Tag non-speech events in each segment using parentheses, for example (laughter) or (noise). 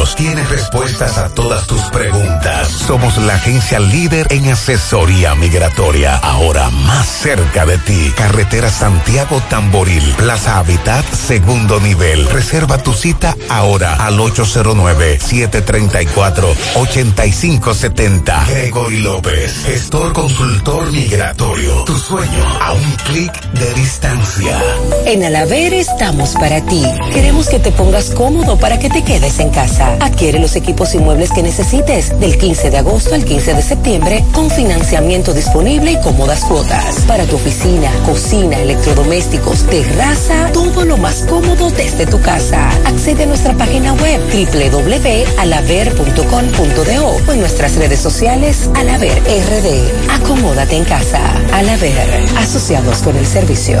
Estudios tiene respuestas a todas tus preguntas. Somos la agencia líder en asesoría migratoria, ahora más cerca de ti. Carretera Santiago Tamboril, Plaza Habitat, segundo nivel. Reserva tu cita ahora al 809-734-8570. Gregory López, gestor consultor migratorio. Tu sueño a un clic de distancia. En Alaber estamos para ti. Queremos que te pongas cómodo para que te quedes en casa. Adquiere los equipos y muebles que necesites del 15 de agosto al 15 de septiembre con financiamiento disponible y cómodas cuotas. Para tu oficina, cocina, electrodomésticos, terraza, todo lo más cómodo desde tu casa. Accede a nuestra página web www.alaver.com.do o en nuestras redes sociales Alaver RD. Acomódate en casa. Alaver, asociados con el servicio.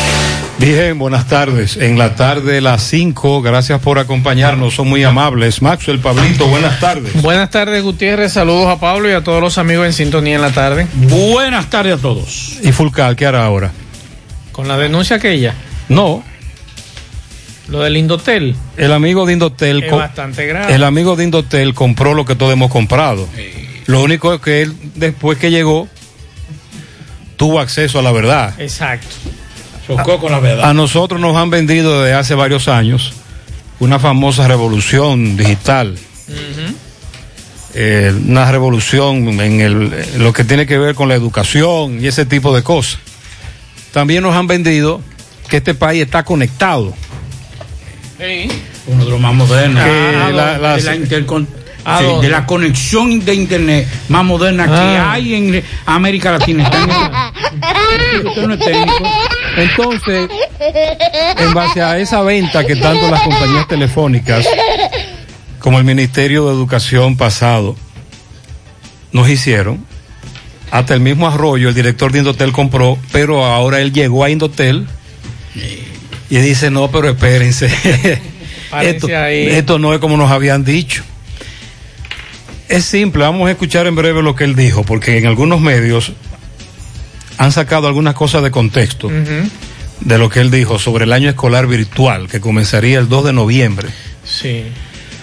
Bien, buenas tardes. En la tarde, las 5, gracias por acompañarnos, son muy amables. Maxwell, Pablito, buenas tardes. Buenas tardes, Gutiérrez. Saludos a Pablo y a todos los amigos en sintonía en la tarde. Buenas tardes a todos. ¿Y Fulcal qué hará ahora? Con la denuncia aquella. No. Lo del Indotel. El amigo de Indotel. Es bastante grave. El amigo de Indotel compró lo que todos hemos comprado. Lo único es que él, después que llegó, tuvo acceso a la verdad. Exacto. Chocó con la verdad. A nosotros nos han vendido desde hace varios años una famosa revolución digital. Eh, una revolución en, el, en lo que tiene que ver con la educación y ese tipo de cosas. También nos han vendido que este país está conectado. Uno de los más modernos. Que la- la- de, la intercon- ¿A sí, dónde? de la conexión de internet más moderna que Ah. hay en América Latina. (laughs) Está en- Usted no es técnico. Entonces, en base a esa venta que tanto las compañías telefónicas como el Ministerio de Educación pasado nos hicieron, hasta el mismo Arroyo, el director de Indotel compró, pero ahora él llegó a Indotel y dice, no, pero espérense, (laughs) esto no es como nos habían dicho. Es simple, vamos a escuchar en breve lo que él dijo, porque en algunos medios han sacado algunas cosas de contexto de lo que él dijo sobre el año escolar virtual que comenzaría el 2 de noviembre. Sí.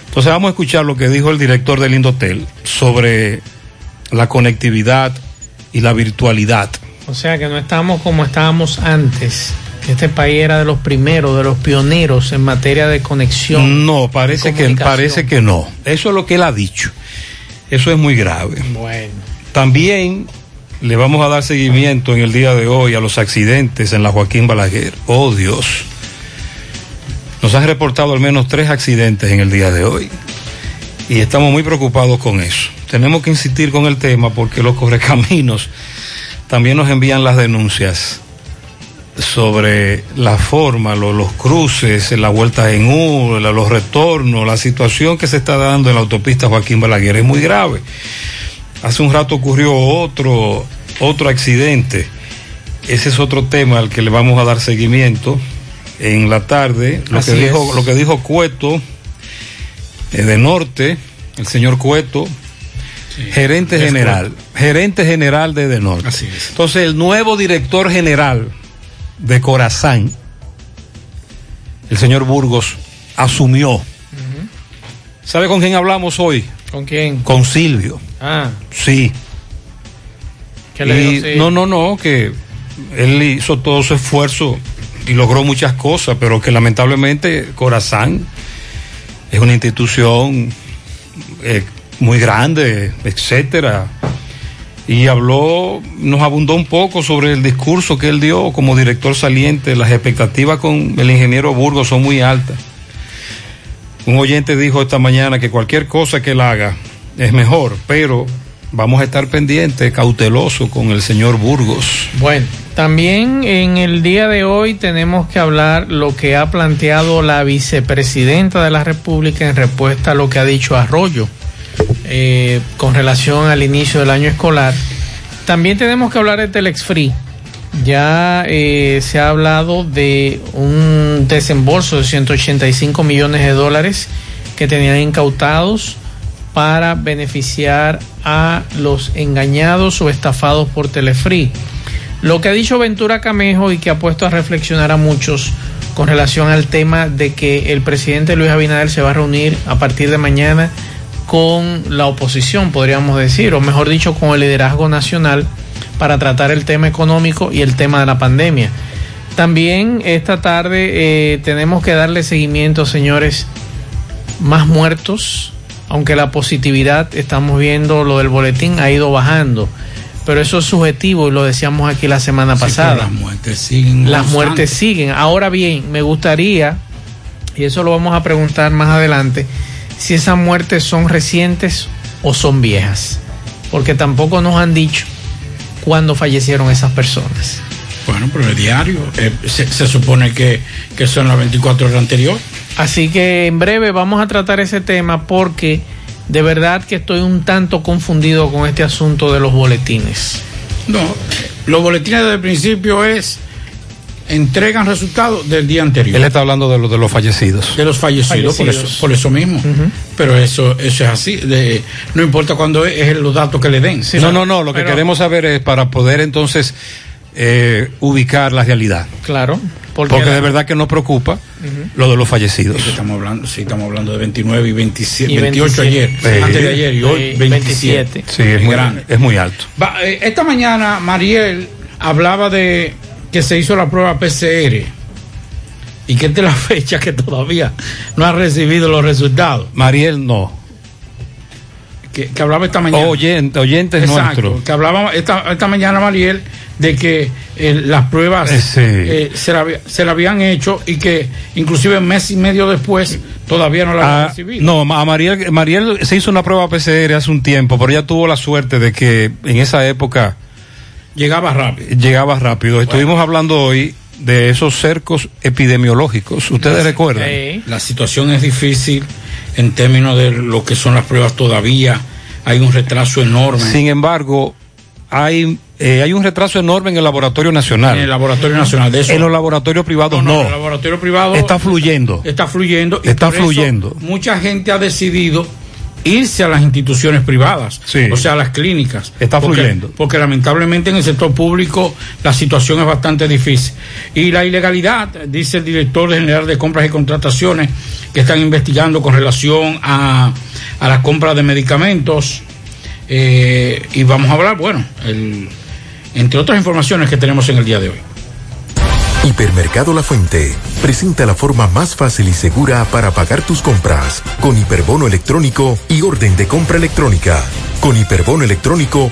Entonces vamos a escuchar lo que dijo el director del Indotel sobre la conectividad y la virtualidad. O sea que no estamos como estábamos antes. Que este país era de los primeros, de los pioneros en materia de conexión. No, parece que, parece que no. Eso es lo que él ha dicho. Eso es muy grave. Bueno. También le vamos a dar seguimiento en el día de hoy a los accidentes en la Joaquín Balaguer. Oh Dios. Nos han reportado al menos tres accidentes en el día de hoy. Y estamos muy preocupados con eso. Tenemos que insistir con el tema porque los correcaminos también nos envían las denuncias sobre la forma, lo- los cruces, la vuelta en U, los retornos, la situación que se está dando en la autopista Joaquín Balaguer es muy grave. Hace un rato ocurrió otro, otro accidente. Ese es otro tema al que le vamos a dar seguimiento en la tarde. Lo, que dijo, lo que dijo Cueto eh, de Norte, el señor Cueto, gerente general, gerente general de De Norte. Así es. Entonces, el nuevo director general de Corazán, el señor Burgos, asumió. ¿Sabe con quién hablamos hoy? ¿Con quién? Con Silvio. Ah, Sí. ¿qué le? Sí. No, no, no, que él hizo todo su esfuerzo y logró muchas cosas, pero que lamentablemente Corazán es una institución eh, muy grande, etcétera. Y habló, nos abundó un poco sobre el discurso que él dio como director saliente. Las expectativas con el ingeniero Burgos son muy altas. Un oyente dijo esta mañana que cualquier cosa que él haga es mejor, pero vamos a estar pendientes, cautelosos con el señor Burgos. Bueno, también en el día de hoy tenemos que hablar lo que ha planteado la vicepresidenta de la República en respuesta a lo que ha dicho Arroyo eh, con relación al inicio del año escolar. También tenemos que hablar de Telex Free. Ya eh, se ha hablado de un desembolso de 185 millones de dólares que tenían incautados para beneficiar a los engañados o estafados por Telefree. Lo que ha dicho Ventura Camejo y que ha puesto a reflexionar a muchos con relación al tema de que el presidente Luis Abinader se va a reunir a partir de mañana con la oposición, podríamos decir, o mejor dicho, con el liderazgo nacional para tratar el tema económico y el tema de la pandemia. También esta tarde eh, tenemos que darle seguimiento, señores, más muertos, aunque la positividad, estamos viendo lo del boletín, ha ido bajando. Pero eso es subjetivo y lo decíamos aquí la semana Sí, pasada. las muertes siguen. Las muertes siguen. Ahora bien, me gustaría, y eso lo vamos a preguntar más adelante, si esas muertes son recientes o son viejas. Porque tampoco nos han dicho cuándo fallecieron esas personas. Bueno, pero el diario eh, se, se supone que, que son las 24 horas anteriores. Así que en breve vamos a tratar ese tema porque de verdad que estoy un tanto confundido con este asunto de los boletines. No, los boletines desde el principio es entregan resultados del día anterior. Él está hablando de, lo, de los fallecidos. de los fallecidos, Por, eso, por eso mismo. Pero eso, eso es así. De, no importa cuándo es, es los datos que le den. no, no, no, lo que queremos saber es para poder entonces eh, ubicar la realidad. Claro, porque, Porque de verdad que nos preocupa lo de los fallecidos. Es que estamos hablando, sí, estamos hablando de 29 y 27, Y 28 ayer, 27. Sí. antes de ayer y hoy Sí, 27. 27. Sí, es muy, grande. es muy alto. Va, eh, esta mañana Mariel hablaba de que se hizo la prueba PCR y que esta es la (laughs) fecha que todavía no ha recibido los resultados. Mariel no. Que, que hablaba esta mañana. Oyente, oyente es Exacto, nuestro. que hablaba esta, esta mañana Mariel de que eh, las pruebas Eh, sí. eh, se, la, se la habían hecho y que inclusive mes y medio después todavía no la habían Ah, recibido. no, a Mariel, Mariel se hizo una prueba PCR hace un tiempo, pero ella tuvo la suerte de que en esa época Llegaba rápido. llegaba rápido. Estuvimos hablando hoy de esos cercos epidemiológicos. ¿Ustedes recuerdan? Sí. La situación es difícil en términos de lo que son las pruebas todavía. Hay un retraso enorme Sin embargo, hay, eh, hay un retraso enorme en el laboratorio nacional. en el laboratorio nacional. De eso, En los laboratorios privados no, no. el laboratorio privado Está fluyendo. está fluyendo. y Está fluyendo. mucha gente ha decidido irse a las instituciones privadas, Sí. o sea, a las clínicas. Está porque, fluyendo. Porque lamentablemente en el sector público la situación es bastante difícil. Y la ilegalidad, dice el director general de compras y contrataciones, que están investigando con relación a, a la compra de medicamentos. eh, y vamos a hablar, bueno, el- entre otras informaciones que tenemos en el día de hoy. Hipermercado La Fuente presenta la forma más fácil y segura para pagar tus compras con hiperbono electrónico y orden de compra electrónica. Con hiperbono electrónico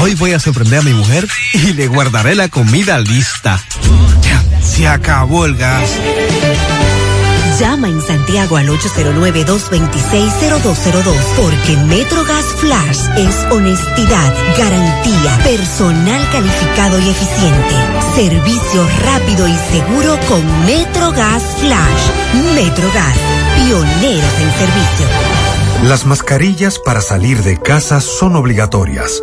Hoy voy a sorprender a mi mujer y le guardaré la comida lista. Se acabó el gas. Llama en Santiago al 809-226-0202 porque MetroGas Flash es honestidad, garantía, personal calificado y eficiente, servicio rápido y seguro con MetroGas Flash. MetroGas, pioneros en servicio. Las mascarillas para salir de casa son obligatorias,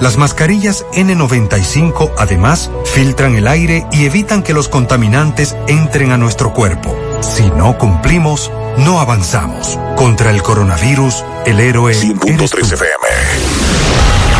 Las mascarillas N95 además filtran el aire y evitan que los contaminantes entren a nuestro cuerpo. Si no cumplimos, no avanzamos. Contra el coronavirus, el héroe. 100.3 FM.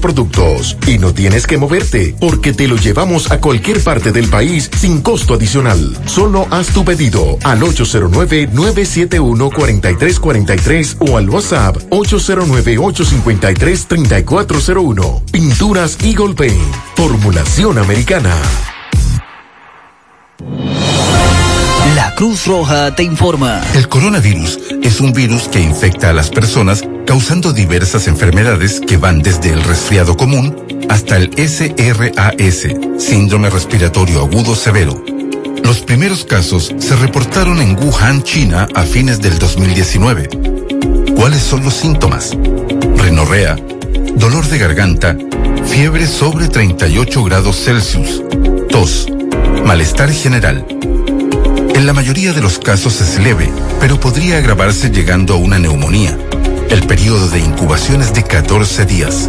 productos. Y no tienes que moverte, porque te lo llevamos a cualquier parte del país sin costo adicional. Solo haz tu pedido al 809-971-4343 o al WhatsApp 809-853-3401. Pinturas Eagle Paint. Formulación americana. La Cruz Roja te informa. El coronavirus es un virus que infecta a las personas causando diversas enfermedades que van desde el resfriado común hasta el SRAS, síndrome respiratorio agudo severo. Los primeros casos se reportaron en Wuhan, China, a fines del 2019. ¿Cuáles son los síntomas? Rinorrea, dolor de garganta, fiebre sobre 38 grados Celsius, tos, malestar general. En la mayoría de los casos es leve, pero podría agravarse llegando a una neumonía. El periodo de incubación es de 14 días.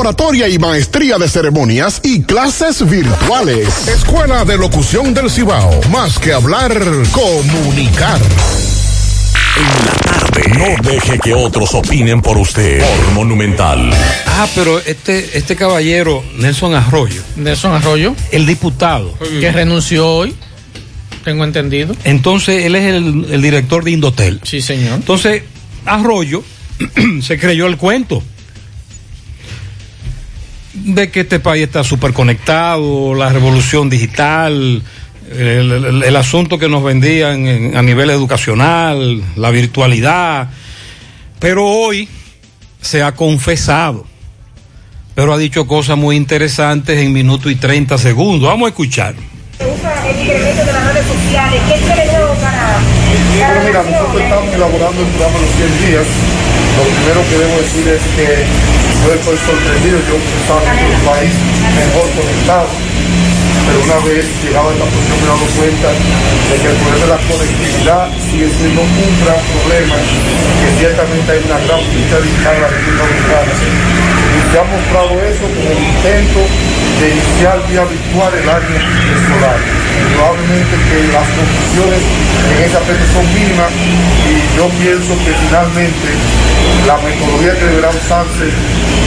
oratoria y maestría de ceremonias y clases virtuales. Escuela de Locución del Cibao. Más que hablar, comunicar. En la tarde. No deje que otros opinen por usted. Por Monumental. Ah, pero este, este caballero, Nelson Arroyo. Nelson Arroyo. El diputado. Que renunció hoy. Tengo entendido. Entonces, él es el, el director de Indotel. Sí, señor. Entonces, Arroyo (clears throat) se creyó el cuento de que este país está súper conectado, la revolución digital, el, el- el asunto que nos vendían en- a nivel educacional, la virtualidad. Pero hoy se ha confesado, pero ha dicho cosas muy interesantes en minuto y 30 segundos. Vamos a escuchar. el incremento de las redes sociales. ¿Qué tiene nuevo para, Bueno, mira, nosotros estamos elaborando el programa Los 100 días. Lo primero que debo decir es que yo estoy sorprendido, yo pensaba que el país mejor conectado, pero una vez llegado a esta posición me dado cuenta de que el problema de la conectividad sigue siendo un gran problema, que ciertamente hay una gran brecha digital en la República Dominicana. Y se ha mostrado eso con el intento de iniciar vía virtual el año escolar. Probablemente que las condiciones en ese aspecto son mínimas y yo pienso que finalmente la metodología que deberá usarse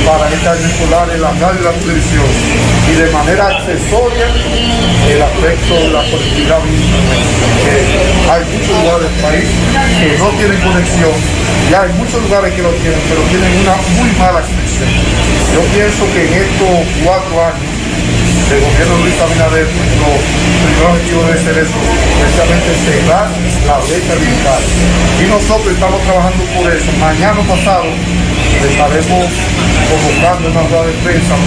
para este año escolar es la radio y la televisión y de manera accesoria el aspecto de la conectividad misma. Que hay muchos lugares del país que no tienen conexión y hay muchos lugares que lo tienen, pero tienen una muy mala conexión. Yo pienso que en estos cuatro años del gobierno de Luis Abinader, nuestro primer objetivo debe ser eso, precisamente cerrar la brecha digital. Y nosotros estamos trabajando por eso. Mañana pasado estaremos convocando una rueda de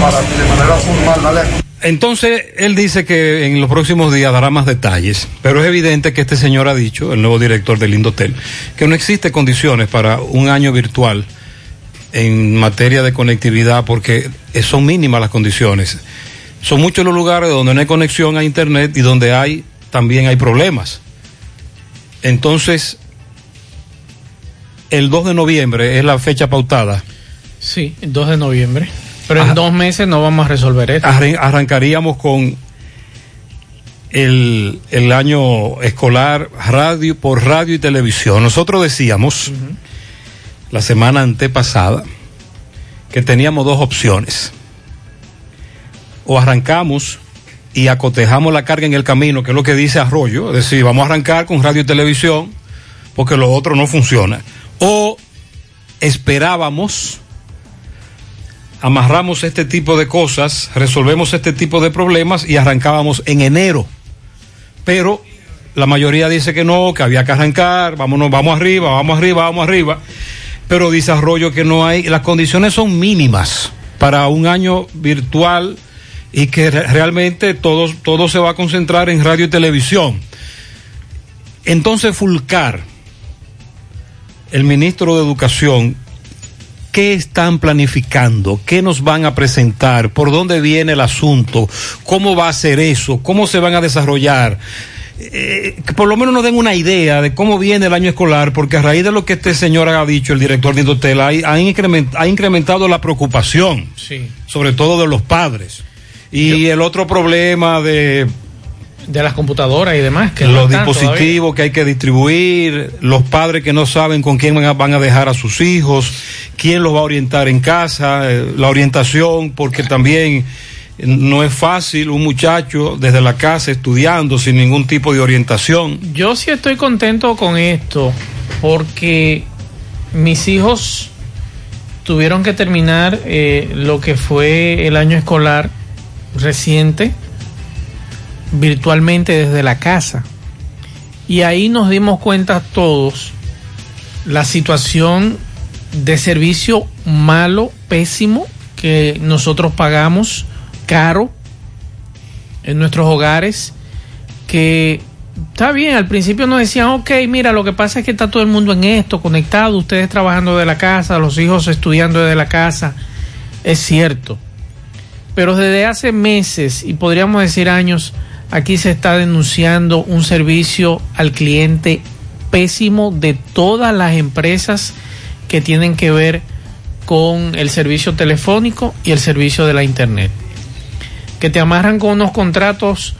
para que de manera formal darle a Entonces, él dice que en los próximos días dará más detalles, pero es evidente que este señor ha dicho, el nuevo director del Indotel, que no existe condiciones para un año virtual en materia de conectividad porque son mínimas las condiciones. Son muchos los lugares donde no hay conexión a Internet y donde hay también hay problemas. Entonces, el 2 de noviembre es la fecha pautada. Sí, el 2 de noviembre. Pero en dos meses no vamos a resolver esto. Arran- arrancaríamos con el, el año escolar radio por radio y televisión. Nosotros decíamos la semana antepasada que teníamos dos opciones. O arrancamos y acotejamos la carga en el camino, que es lo que dice Arroyo, es decir, vamos a arrancar con radio y televisión porque lo otro no funciona. O esperábamos amarramos este tipo de cosas, resolvemos este tipo de problemas y arrancábamos en enero. Pero la mayoría dice que no, que había que arrancar, vámonos, vamos arriba, vamos arriba, vamos arriba. Pero dice Arroyo que no hay, las condiciones son mínimas para un año virtual y que re- realmente todo, todo se va a concentrar en radio y televisión. Entonces Fulcar, el ministro de Educación, ¿Qué están planificando? ¿Qué nos van a presentar? ¿Por dónde viene el asunto? ¿Cómo va a ser eso? ¿Cómo se van a desarrollar? Eh, que por lo menos nos den una idea de cómo viene el año escolar, porque a raíz de lo que este señor ha dicho, el director de Indotel, ha, ha increment- ha incrementado la preocupación, Sí. sobre todo de los padres. Y el otro problema de De las computadoras y demás. Que los dispositivos que hay que distribuir, los padres que no saben con quién van a, van a dejar a sus hijos, quién los va a orientar en casa, eh, la orientación, porque también no es fácil un muchacho desde la casa estudiando sin ningún tipo de orientación. Yo sí estoy contento con esto porque mis hijos tuvieron que terminar eh, lo que fue el año escolar reciente virtualmente desde la casa. Y ahí nos dimos cuenta todos la situación de servicio malo, pésimo, que nosotros pagamos caro en nuestros hogares, que está bien, al principio nos decían, ok, mira, lo que pasa es que está todo el mundo en esto, conectado, ustedes trabajando de la casa, los hijos estudiando desde la casa, es cierto. Pero desde hace meses, y podríamos decir años, aquí se está denunciando un servicio al cliente pésimo de todas las empresas que tienen que ver con el servicio telefónico y el servicio de la internet. Que te amarran con unos contratos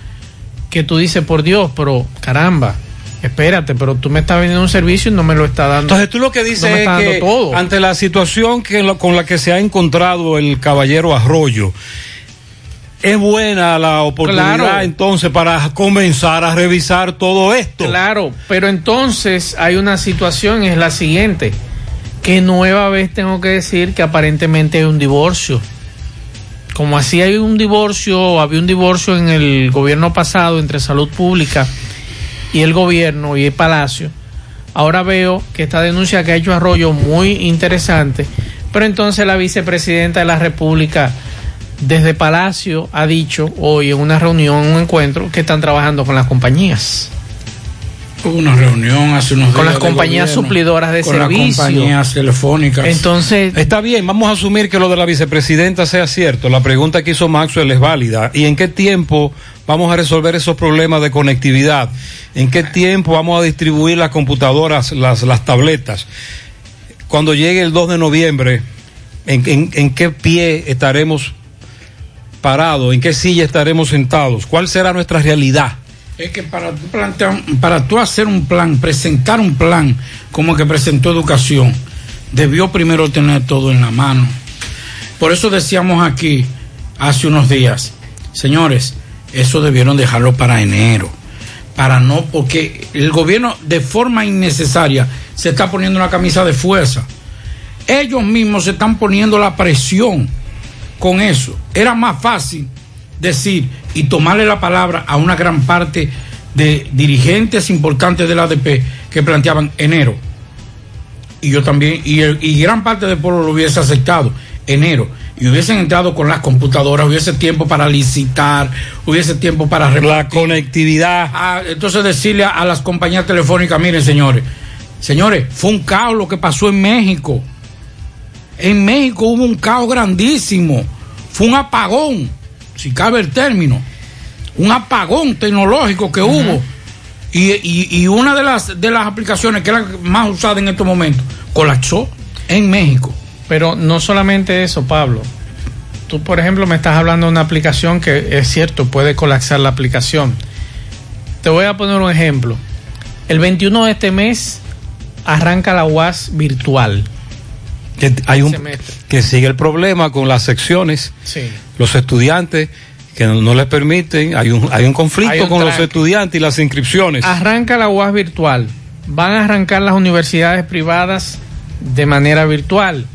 que tú dices, por Dios, pero caramba, espérate, pero tú me estás vendiendo un servicio y no me lo estás dando. Entonces tú lo que dices no es que todo. ante la situación que lo- con la que se ha encontrado el caballero Arroyo, es buena la oportunidad Claro. entonces para comenzar a revisar todo esto. Claro, pero entonces hay una situación, es la siguiente, que nueva vez tengo que decir que aparentemente hay un divorcio. Como así hay un divorcio, había un divorcio en el gobierno pasado entre salud pública y el gobierno y el palacio, ahora veo que esta denuncia que ha hecho Arroyo muy interesante, pero entonces la vicepresidenta de la República desde Palacio ha dicho hoy en una reunión, en un encuentro, que están trabajando con las compañías. Hubo una reunión hace unos días. Con las compañías gobierno, suplidoras de con servicio. las compañías telefónicas. Entonces, Está bien, vamos a asumir que lo de la vicepresidenta sea cierto. La pregunta que hizo Maxwell es válida. ¿Y en qué tiempo vamos a resolver esos problemas de conectividad? ¿En qué tiempo vamos a distribuir las computadoras, las, las tabletas? Cuando llegue el 2 de noviembre, ¿en, en- en qué pie estaremos parados? ¿En qué silla estaremos sentados? ¿Cuál será nuestra realidad? Es que para tú, plantear, para tú hacer un plan, presentar un plan como que presentó Educación, debió primero tener todo en la mano. Por eso decíamos aquí hace unos días, señores, eso debieron dejarlo para enero. Para no, porque el gobierno de forma innecesaria se está poniendo una camisa de fuerza. Ellos mismos se están poniendo la presión con eso. Era más fácil decir y tomarle la palabra a una gran parte de dirigentes importantes del ADP que planteaban enero. Y yo también, y, el- y gran parte del pueblo lo hubiese aceptado, enero. Y hubiesen entrado con las computadoras, hubiese tiempo para licitar, hubiese tiempo para La conectividad. Ah, entonces decirle a, a las compañías telefónicas, miren señores, señores, fue un caos lo que pasó en México. En México hubo un caos grandísimo. Fue un apagón, si cabe el término. Un apagón tecnológico que hubo. Y, y- y una de las, de las aplicaciones que era más usada en estos momentos colapsó en México. pero no solamente eso, Pablo. Tú, por ejemplo, me estás hablando de una aplicación que es cierto, puede colapsar la aplicación. Te voy a poner un ejemplo. El 21 de este mes arranca la UAS virtual. Que hay un Semestre. que sigue el problema con las secciones. Sí. Los estudiantes que no, no les permiten, hay un, hay un conflicto Hay un con los estudiantes y las inscripciones. Arranca la UAS virtual. Van a arrancar las universidades privadas de manera virtual.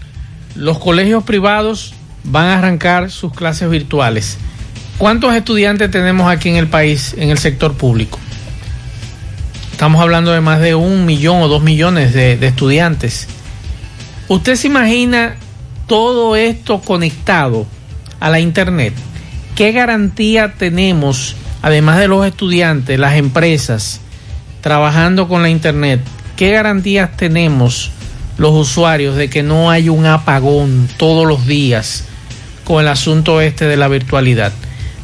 Los colegios privados van a arrancar sus clases virtuales. ¿Cuántos estudiantes tenemos aquí en el país, en el sector público? Estamos hablando de más de un millón o dos millones de, de estudiantes. ¿Usted se imagina todo esto conectado a la Internet? ¿Qué garantía tenemos, además de los estudiantes, las empresas, trabajando con la Internet? ¿Qué garantías tenemos los usuarios de que no hay un apagón todos los días con el asunto este de la virtualidad?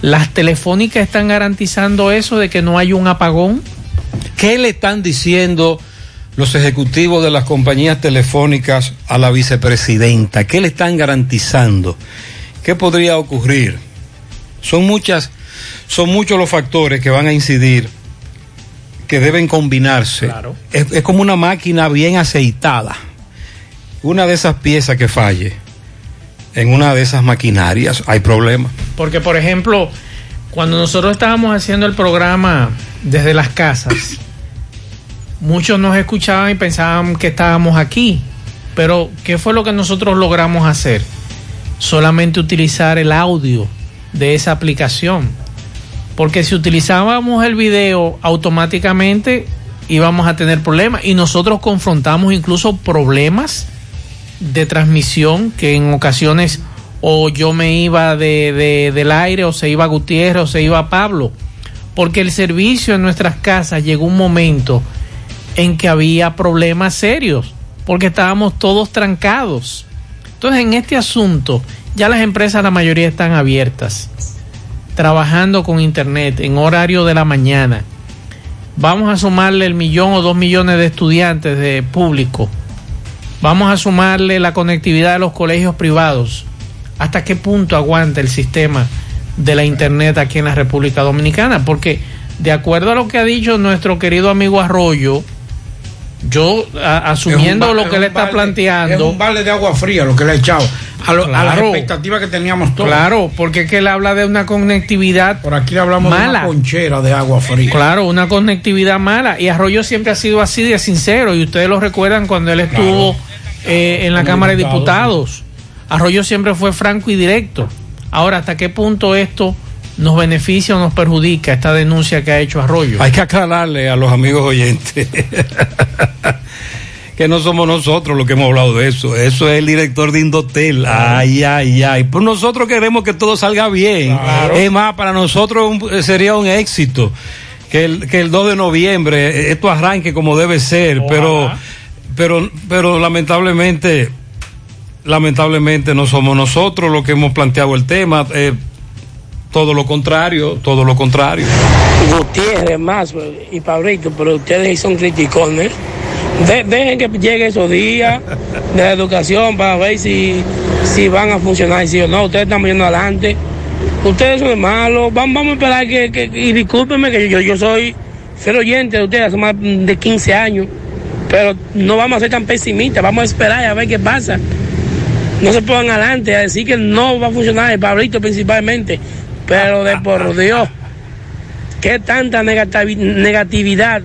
¿Las telefónicas están garantizando eso de que no hay un apagón? ¿Qué le están diciendo los ejecutivos de las compañías telefónicas a la vicepresidenta? ¿Qué le están garantizando? ¿Qué podría ocurrir? Son muchas, son muchos los factores que van a incidir, que deben combinarse. Es, es como una máquina bien aceitada. Una de esas piezas que falle en una de esas maquinarias, hay problema. Porque, por ejemplo, cuando nosotros estábamos haciendo el programa desde las casas, muchos nos escuchaban y pensaban que estábamos aquí. Pero, ¿qué fue lo que nosotros logramos hacer? Solamente utilizar el audio de esa aplicación. Porque si utilizábamos el video automáticamente íbamos a tener problemas y nosotros confrontamos incluso problemas de transmisión que en ocasiones o yo me iba de, de- del aire o se iba Gutiérrez o se iba Pablo porque el servicio en nuestras casas llegó un momento en que había problemas serios porque estábamos todos trancados entonces en este asunto ya las empresas la mayoría están abiertas trabajando con internet en horario de la mañana vamos a sumarle el millón o dos millones de estudiantes de público Vamos a sumarle la conectividad de los colegios privados. ¿Hasta qué punto aguanta el sistema de la Internet aquí en la República Dominicana? Porque de acuerdo a lo que ha dicho nuestro querido amigo Arroyo, yo a, asumiendo lo que le está planteando. Es un balde de agua fría lo que le ha echado. A, lo, a las expectativas que teníamos todos. Claro, porque es que él habla de una conectividad. Por aquí hablamos mala. de una conchera de agua fría. Claro, una conectividad mala. Y Arroyo siempre ha sido así de sincero. Y ustedes lo recuerdan cuando él estuvo claro. eh, en la Como Cámara de Diputados. Sí. Arroyo siempre fue franco y directo. Ahora, ¿hasta qué punto esto nos beneficia o nos perjudica esta denuncia que ha hecho Arroyo? Hay que aclararle a los amigos oyentes (laughs) que no somos nosotros los que hemos hablado de eso. Eso es el director de Indotel. Ay, ay, ay. Pues nosotros queremos que todo salga bien. Claro. Es más, para nosotros un, sería un éxito que el, que el 2 de noviembre esto arranque como debe ser. Pero, pero, pero lamentablemente, lamentablemente no somos nosotros los que hemos planteado el tema. Eh, todo lo contrario, todo lo contrario. Gutiérrez, más y Pablito, pero ustedes son criticones. De, dejen que llegue esos días de la educación para ver si, si van a funcionar, si o no. Ustedes están yendo adelante. Ustedes son malos. Vamos, vamos a esperar que, que, y discúlpenme que yo, yo soy ser oyente de ustedes hace más de 15 años. Pero no vamos a ser tan pesimistas. Vamos a esperar a ver qué pasa. No se pongan adelante a decir que no va a funcionar el Pablito principalmente. Pero de por Dios, qué tanta negatividad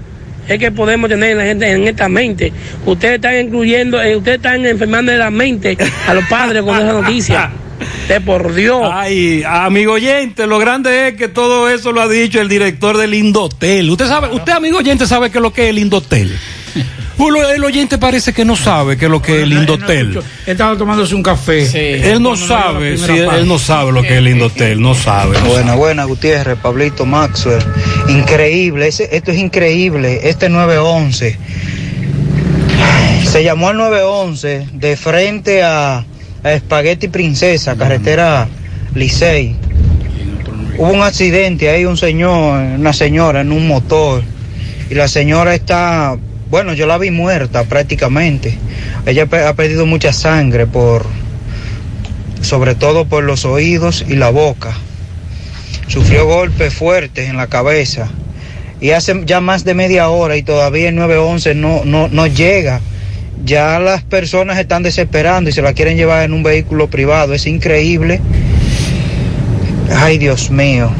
es que podemos tener en la gente en esta mente. Ustedes están incluyendo, eh, ustedes están enfermando de la mente a los padres con esa noticia. De por Dios. Ay, amigo oyente, lo grande es que todo eso lo ha dicho el director del Indotel. Usted sabe, usted amigo oyente sabe qué es lo que es el Indotel. El oyente parece que no sabe qué es lo que es el Indotel. Estaba tomándose un café. Sí. Él no sabe, sí, él no sabe lo que es el Indotel, no sabe. No buena, sabe. buena, Gutiérrez, Pablito Maxwell. Increíble, ese, esto es increíble. Este 911. Se llamó al 911 de frente a, a Espagueti Princesa, carretera Licey. Hubo un accidente ahí, un señor, una señora en un motor. Y la señora está bueno, yo la vi muerta prácticamente. Ella ha perdido mucha sangre por, sobre todo por los oídos y la boca. Sufrió golpes fuertes en la cabeza. Y hace ya más de media hora y todavía el 911 no, no, no llega. Ya las personas están desesperando y se la quieren llevar en un vehículo privado. Es increíble. Ay, Dios mío.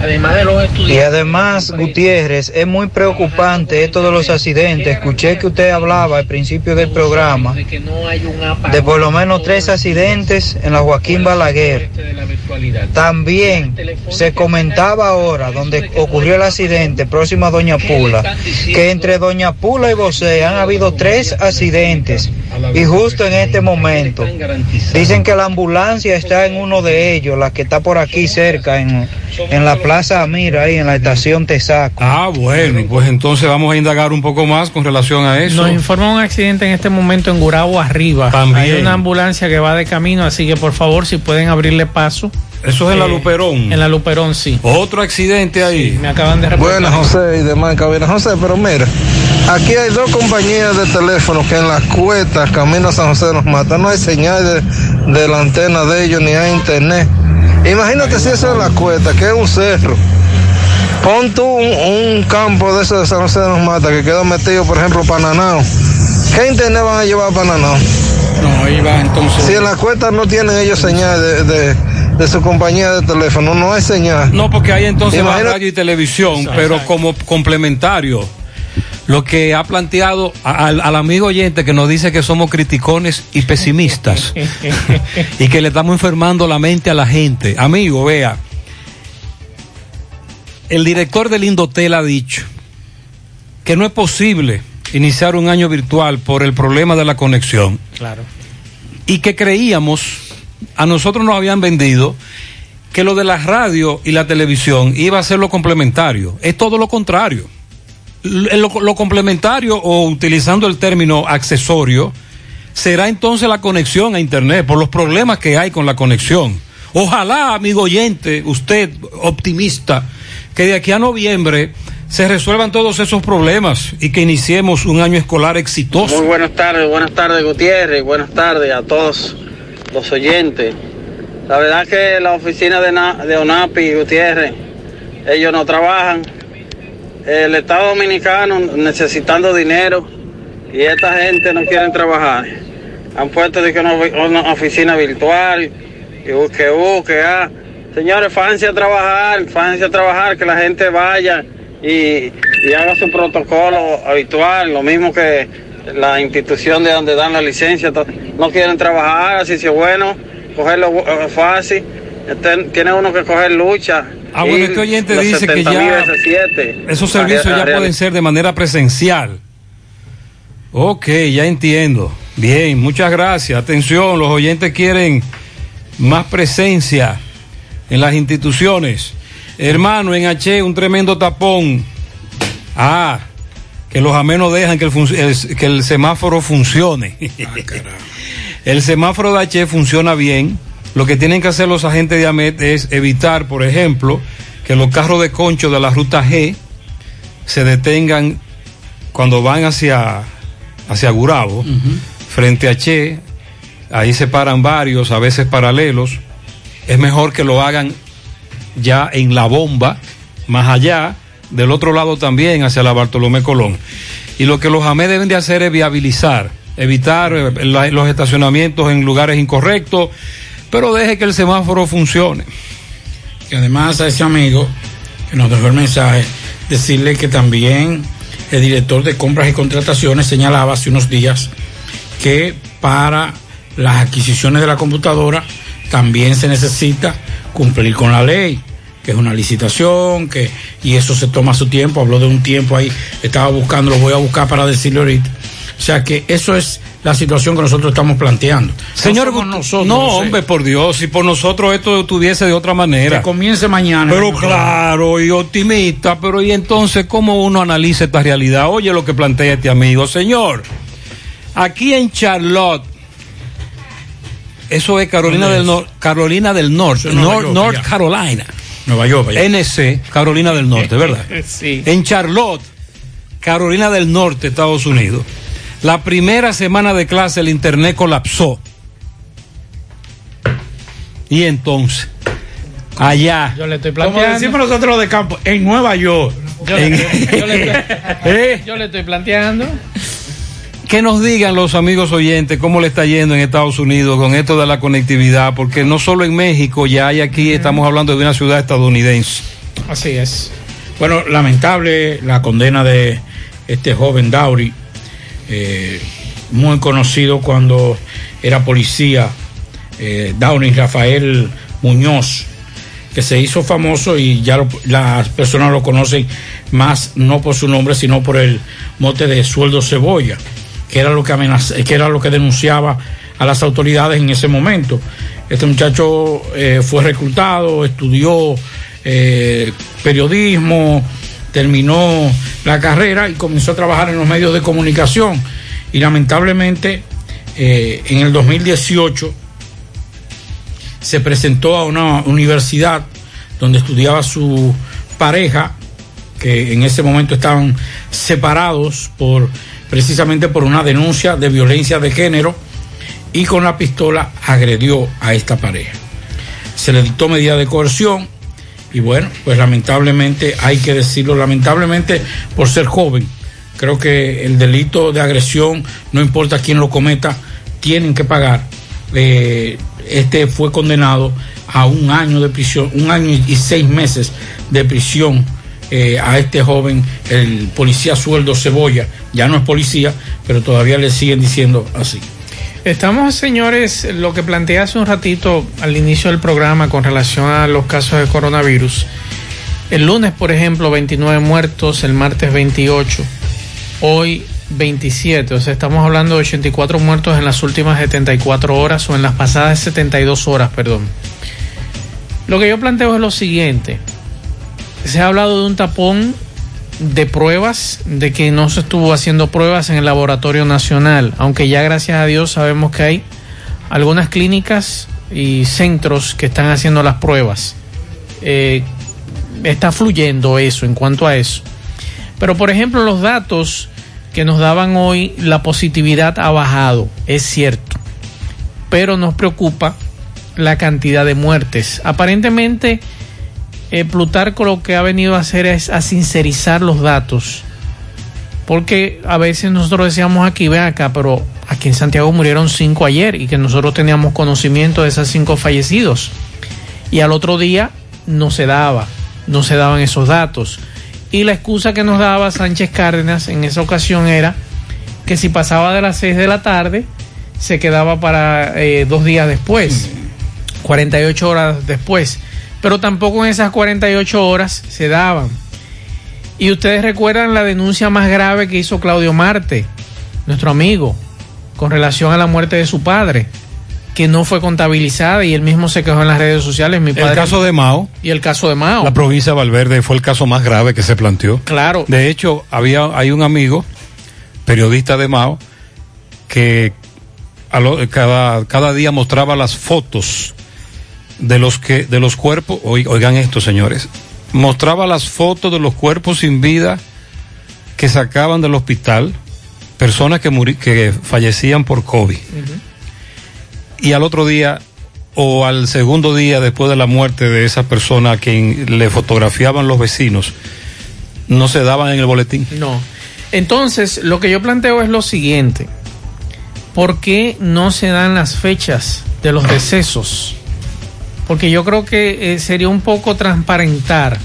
Además de los estudiantes. Y además, Gutiérrez, es muy preocupante esto de los accidentes. Escuché que usted hablaba al principio del programa de por lo menos tres accidentes en la Joaquín Balaguer. También se comentaba ahora, donde ocurrió el accidente próximo a Doña Pula, que entre Doña Pula y Bosé han habido tres accidentes. Y justo en este momento, dicen que la ambulancia está en uno de ellos, la que está por aquí cerca, en, en la Plaza Mira, ahí en la estación Tesaco. Ah, bueno, pues entonces vamos a indagar un poco más con relación a eso. Nos informa un accidente en este momento en Gurabo arriba. También. Hay una ambulancia que va de camino, así que por favor, si pueden abrirle paso. Eso es en eh, la Luperón. En la Luperón, sí. Otro accidente ahí. Sí, me acaban de reportar. Bueno, José y demás cabina. José, pero mira, aquí hay dos compañías de teléfono que en las cuetas, camino a San José nos matan. No hay señal de, de la antena de ellos ni hay internet. Imagínate si eso es la cuesta, que es un cerro. Pon tú un, un campo de eso de San José de los Mata que quedó metido, por ejemplo, Pananao. ¿Qué internet van a llevar a Pananao? No, iba entonces. Si en la cuesta no tienen ellos señal de, de, de, su compañía de teléfono, no hay señal. No, porque hay entonces más radio y televisión, exacto, pero exacto. como complementario lo que ha planteado al, al, amigo oyente que nos dice que somos criticones y pesimistas (laughs) y que le estamos enfermando la mente a la gente. Amigo, vea, el director del Indotel ha dicho que no es posible iniciar un año virtual por el problema de la conexión. Claro. Y que creíamos, a nosotros nos habían vendido que lo de la radio y la televisión iba a ser lo complementario. Es todo lo contrario lo, complementario o utilizando el término accesorio será entonces la conexión a internet por los problemas que hay con la conexión. Ojalá, amigo oyente, usted optimista, que de aquí a noviembre se resuelvan todos esos problemas y que iniciemos un año escolar exitoso. Muy buenas tardes, buenas tardes Gutiérrez, buenas tardes a todos los oyentes. La verdad que la oficina de, Na, de ONAPI, Gutiérrez, ellos no trabajan, el Estado Dominicano necesitando dinero y esta gente no quiere trabajar. Han puesto de que una, oficina virtual, que busque, busque, ah. Señores, fájense a trabajar, fájense a trabajar, que la gente vaya y, y haga su protocolo habitual, lo mismo que la institución de donde dan la licencia, no quieren trabajar, así si es bueno, cogerlo eh, fácil, Este, tiene uno que coger lucha. Ah, bueno, este oyente dice que 70.000 ya S7, esos a- servicios ya pueden ser de manera presencial. Ok, ya entiendo. Bien, muchas gracias. Atención, los oyentes quieren más presencia en las instituciones. Hermano, en H, un tremendo tapón. Ah, que los amenos dejan que el, que el semáforo funcione. (laughs) el semáforo de H funciona bien. Lo que tienen que hacer los agentes de AMET es evitar, por ejemplo, que los carros de concho de la ruta G se detengan cuando van hacia, hacia Gurabo, frente a Che. Ahí se paran varios, a veces paralelos. Es mejor que lo hagan ya en la bomba, más allá, del otro lado también, hacia la Bartolomé Colón. Y lo que los AME deben de hacer es viabilizar, evitar eh, la- los estacionamientos en lugares incorrectos, pero deje que el semáforo funcione. Y además a ese amigo que nos dejó el mensaje, decirle que también el director de compras y contrataciones señalaba hace unos días que para las adquisiciones de la computadora también se necesita cumplir con la ley, que es una licitación, que y eso se toma su tiempo, habló de un tiempo ahí, estaba buscando, lo voy a buscar para decirle ahorita. O sea que eso es la situación que nosotros estamos planteando. Señor, somos nosotros, no, no sé. hombre, por Dios, si por nosotros esto estuviese de otra manera. Que comience mañana. Pero claro, y optimista, pero y entonces, ¿cómo uno analiza esta realidad? Oye lo que plantea este amigo, señor. Aquí en Charlotte, eso es Carolina ¿Dónde del es? Norte, Carolina del Norte, Nor- York, North. Carolina. Nueva York, allá. NC, Carolina del Norte, ¿verdad? (laughs) Sí. En Charlotte, Carolina del Norte, Estados Unidos. La primera semana de clase el internet colapsó. Y entonces, allá. Yo le estoy Como planteando. decimos nosotros de campo, en Nueva York. Yo, le, En- yo le estoy, (laughs) ¿Eh? yo le estoy planteando. Que nos digan los amigos oyentes cómo le está yendo en Estados Unidos con esto de la conectividad, porque no solo en México, ya hay aquí, estamos hablando de una ciudad estadounidense. Así es. Bueno, lamentable la condena de este joven Dauri, eh, muy conocido cuando era policía, eh, Downey Rafael Muñoz, que se hizo famoso y ya lo- las personas lo conocen más no por su nombre, sino por el mote de sueldo cebolla, que era lo que amenaza- que era lo que denunciaba a las autoridades en ese momento. Este muchacho eh, fue reclutado, estudió eh, periodismo, terminó la carrera y comenzó a trabajar en los medios de comunicación. Y lamentablemente eh, en el 2018 se presentó a una universidad donde estudiaba su pareja, que en ese momento estaban separados por precisamente por una denuncia de violencia de género y con la pistola agredió a esta pareja. Se le dictó medida de coerción y bueno, pues lamentablemente hay que decirlo, lamentablemente por ser joven, creo que el delito de agresión, no importa quién lo cometa, tienen que pagar. Eh, este fue condenado a un año de prisión, un año y seis meses de prisión eh, a este joven, el policía sueldo Cebolla, ya no es policía, pero todavía le siguen diciendo así. Estamos, señores, lo que planteé hace un ratito al inicio del programa con relación a los casos de coronavirus. El lunes, por ejemplo, 29 muertos, el martes 28, hoy 27, o sea, estamos hablando de 84 muertos en las últimas 74 horas o en las pasadas 72 horas, perdón. Lo que yo planteo es lo siguiente. Se ha hablado de un tapón de pruebas, de que no se estuvo haciendo pruebas en el laboratorio nacional, aunque ya gracias a Dios sabemos que hay algunas clínicas y centros que están haciendo las pruebas. Eh, está fluyendo eso en cuanto a eso. Pero por ejemplo los datos que nos daban hoy, la positividad ha bajado, es cierto, pero nos preocupa la cantidad de muertes. Aparentemente eh, Plutarco lo que ha venido a hacer es a sincerizar los datos. Porque a veces nosotros decíamos aquí, ven acá, pero aquí en Santiago murieron cinco ayer y que nosotros teníamos conocimiento de esos cinco fallecidos. Y al otro día no se daba, no se daban esos datos. Y la excusa que nos daba Sánchez Cárdenas en esa ocasión era que si pasaba de las 6 de la tarde, se quedaba para eh, dos días después, 48 horas después. Pero tampoco en esas 48 horas se daban. Y ustedes recuerdan la denuncia más grave que hizo Claudio Marte, nuestro amigo, con relación a la muerte de su padre, que no fue contabilizada y él mismo se quejó en las redes sociales. Mi padre, el caso de Mao. Y el caso de Mao. La provincia de Valverde fue el caso más grave que se planteó. Claro. De hecho, había, hay un amigo, periodista de Mao, que a lo, cada, cada día mostraba las fotos de los que de los cuerpos oigan esto señores. Mostraba las fotos de los cuerpos sin vida que sacaban del hospital personas que muri, que fallecían por covid. Uh -huh. y al otro día o al segundo día después de la muerte de esa persona a quien le fotografiaban los vecinos no se daban en el boletín. No. Entonces lo que yo planteo es lo siguiente. ¿por qué no se dan las fechas de los decesos? Porque yo creo que eh, sería un poco transparentar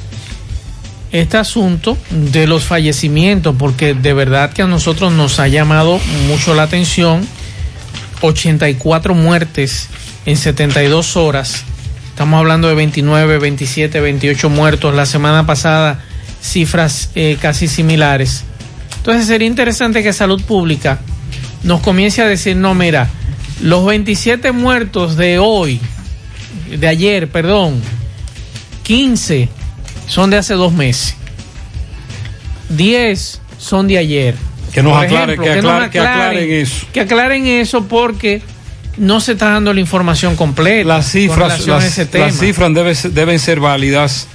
este asunto de los fallecimientos, porque de verdad que a nosotros nos ha llamado mucho la atención 84 muertes en 72 horas. Estamos hablando de 29, 27, 28 muertos. La semana pasada cifras eh, casi similares. Entonces sería interesante que Salud Pública nos comience a decir, no, mira, los 27 muertos de hoy, de ayer, perdón, 15 son de hace dos meses, 10 son de ayer. Que nos, aclare, ejemplo, que, aclare, que, nos aclaren, que aclaren eso. Que aclaren eso porque no se está dando la información completa. Las cifras, las, las cifras deben, deben ser válidas,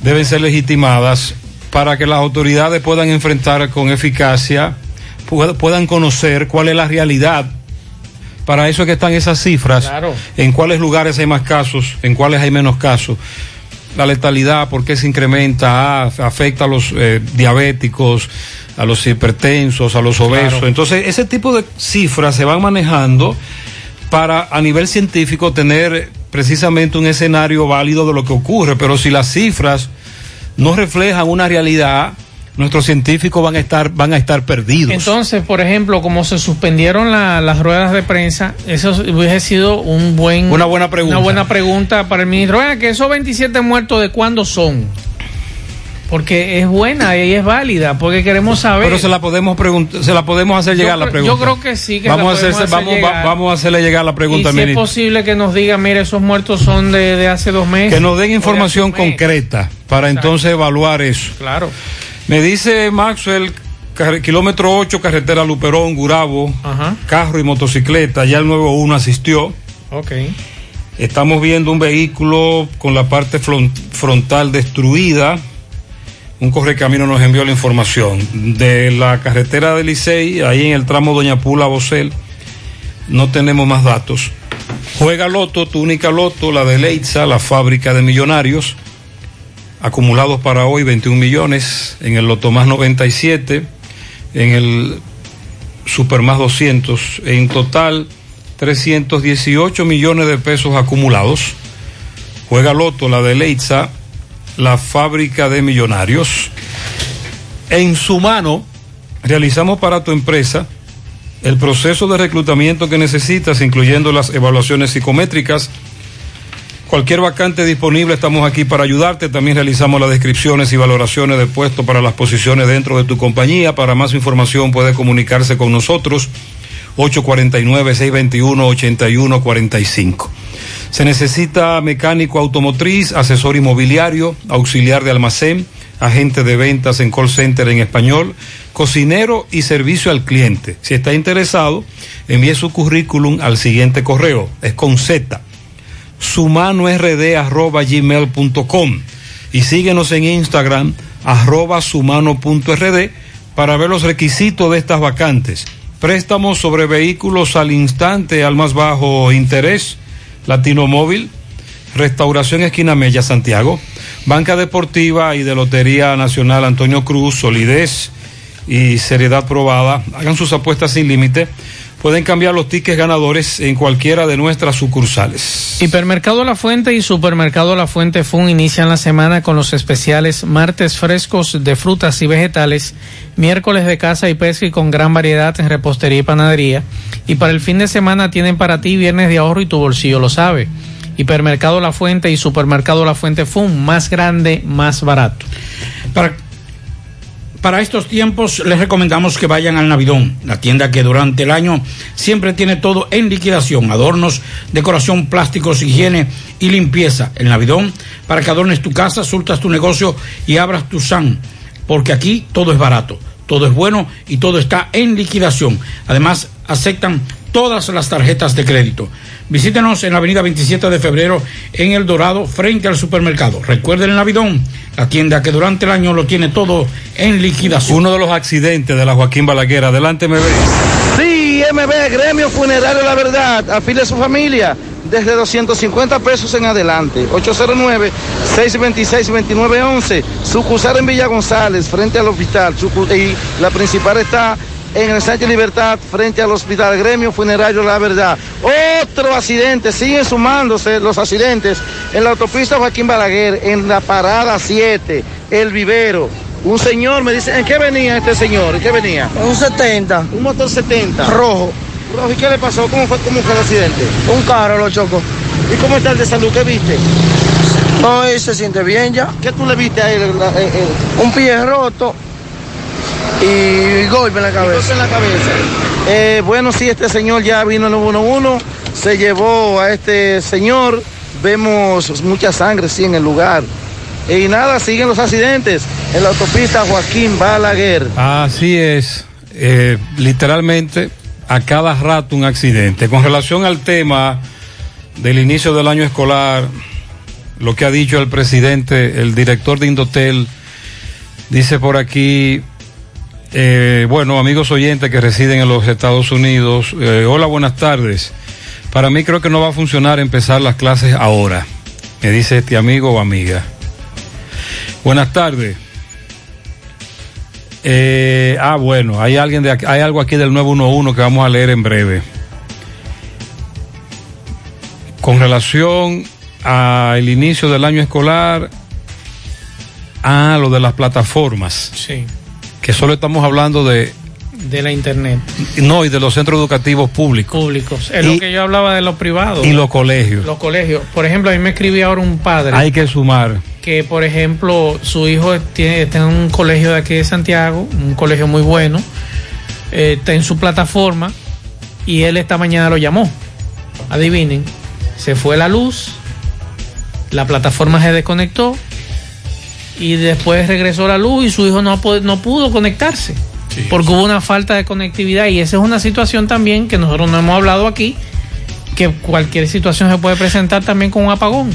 deben ser legitimadas para que las autoridades puedan enfrentar con eficacia puedan conocer cuál es la realidad. Para eso es que están esas cifras, claro. en cuáles lugares hay más casos, en cuáles hay menos casos. La letalidad, por qué se incrementa, ah, afecta a los eh, diabéticos, a los hipertensos, a los obesos. Claro. Entonces, ese tipo de cifras se van manejando para a nivel científico tener precisamente un escenario válido de lo que ocurre. Pero si las cifras no reflejan una realidad, nuestros científicos van a estar van a estar perdidos. Entonces, por ejemplo, como se suspendieron la, las ruedas de prensa, eso hubiese sido un buen una buena pregunta. Una buena pregunta para el ministro. Oiga, que esos 27 muertos de cuándo son? Porque es buena y es válida, porque queremos saber. Pero se la podemos preguntar, se la podemos hacer llegar yo, la pregunta. Yo creo que sí. Que vamos, a hacerse, hacer vamos, va, vamos a hacerle llegar la pregunta. Y si es posible que nos diga, mire, esos muertos son de, de hace dos meses. Que nos den información concreta para Exacto. entonces evaluar eso. Claro. Me dice Maxwell, kilómetro 8, carretera Luperón, Gurabo, Ajá. carro y motocicleta, ya el 91 asistió. Ok. Estamos viendo un vehículo con la parte frontal destruida. Un correcamino nos envió la información. De la carretera de Licey, ahí en el tramo Doña Pula Bosel, no tenemos más datos. Juega Loto, tu única Loto, la de Leitza, la fábrica de millonarios acumulados para hoy 21 millones, en el Loto Más 97, en el Super Más 200, en total 318 millones de pesos acumulados. Juega Loto, la de Leitza, la fábrica de millonarios. En su mano, realizamos para tu empresa el proceso de reclutamiento que necesitas, incluyendo las evaluaciones psicométricas, Cualquier vacante disponible, estamos aquí para ayudarte. También realizamos las descripciones y valoraciones de puestos para las posiciones dentro de tu compañía. Para más información puede comunicarse con nosotros 849-621-8145. Se necesita mecánico automotriz, asesor inmobiliario, auxiliar de almacén, agente de ventas en call center en español, cocinero y servicio al cliente. Si está interesado, envíe su currículum al siguiente correo. Es con Z sumanord.gmail.com y síguenos en Instagram arroba sumano.rd para ver los requisitos de estas vacantes. Préstamos sobre vehículos al instante al más bajo interés, Latino Móvil, Restauración Esquina Mella, Santiago. Banca Deportiva y de Lotería Nacional Antonio Cruz, solidez y seriedad probada. Hagan sus apuestas sin límite. Pueden cambiar los tickets ganadores en cualquiera de nuestras sucursales. Hipermercado La Fuente y Supermercado La Fuente Fun inician la semana con los especiales martes frescos de frutas y vegetales, miércoles de caza y pesca y con gran variedad en repostería y panadería. Y para el fin de semana tienen para ti viernes de ahorro y tu bolsillo lo sabe. Hipermercado La Fuente y Supermercado La Fuente Fun, más grande, más barato. Para, para estos tiempos les recomendamos que vayan al Navidón, la tienda que durante el año siempre tiene todo en liquidación, adornos, decoración, plásticos, higiene y limpieza. El Navidón, para que adornes tu casa, surtas tu negocio y abras tu SAN, porque aquí todo es barato, todo es bueno y todo está en liquidación. Además, aceptan todas las tarjetas de crédito. Visítenos en la avenida 27 de febrero en El Dorado, frente al supermercado. Recuerden el Navidón, la tienda que durante el año lo tiene todo en liquidación. Uno de los accidentes de la Joaquín Balaguer. Adelante, MB. Sí, MB, Gremio Funerario La Verdad, afile a su familia desde 250 pesos en adelante. 809-626-2911, sucursal en Villa González, frente al hospital. Y la principal está en el Sánchez Libertad, frente al hospital Gremio Funerario La Verdad. Otro accidente, siguen sumándose los accidentes en la autopista Joaquín Balaguer, en la parada 7, El Vivero. Un señor me dice, ¿en qué venía este señor? ¿En qué venía? Un 70. Un motor 70. Rojo. Rojo, ¿y qué le pasó? ¿Cómo fue, cómo fue el accidente? Un carro lo chocó. ¿Y cómo está el de salud? ¿Qué viste? No, él se siente bien ya. ¿Qué tú le viste a él? La- eh, eh, Un pie roto y golpe en la cabeza. golpe en la cabeza. Eh, bueno, sí, este señor ya vino el 911, se llevó a este señor, vemos mucha sangre, sí, en el lugar. Y nada, siguen los accidentes en la autopista Joaquín Balaguer. Así es, eh, literalmente a cada rato un accidente. Con relación al tema del inicio del año escolar, lo que ha dicho el presidente, el director de Indotel, dice por aquí, eh, bueno, amigos oyentes que residen en los Estados Unidos, eh, hola, buenas tardes. Para mí creo que no va a funcionar empezar las clases ahora, me dice este amigo o amiga. Buenas tardes. Eh, ah, bueno, hay alguien de aquí- hay algo aquí del 911 que vamos a leer en breve. Con relación al inicio del año escolar, ah, lo de las plataformas, Sí, que solo estamos hablando de de la internet. no y de los centros educativos públicos Públicos. Es Y- lo que yo hablaba de los privados. y los colegios. Los colegios. Por ejemplo, a mí me escribía ahora un padre. Hay que sumar. que por ejemplo su hijo tiene, está en un colegio de aquí de Santiago, un colegio muy bueno, eh, está en su plataforma y él esta mañana lo llamó. Adivinen, se fue la luz, la plataforma se desconectó y después regresó la luz y su hijo no, no pudo conectarse porque hubo una falta de conectividad y esa es una situación también que nosotros no hemos hablado aquí, que cualquier situación se puede presentar también con un apagón.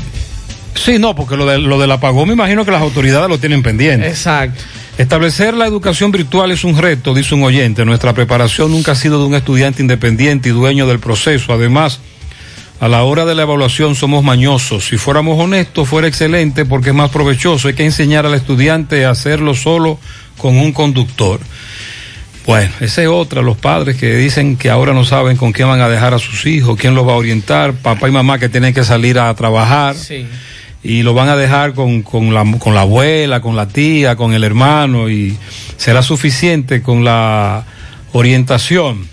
Sí, no, porque lo, de, lo del apagón me imagino que las autoridades lo tienen pendiente. Exacto. Establecer la educación virtual es un reto, dice un oyente. Nuestra preparación nunca ha sido de un estudiante independiente y dueño del proceso. Además, a la hora de la evaluación somos mañosos. Si fuéramos honestos, fuera excelente porque es más provechoso. Hay que enseñar al estudiante a hacerlo solo con un conductor. Bueno, esa es otra, los padres que dicen que ahora no saben con quién van a dejar a sus hijos, quién los va a orientar, papá y mamá que tienen que salir a trabajar Sí. y lo van a dejar con, con, la, con la abuela, con la tía, con el hermano y será suficiente con la orientación.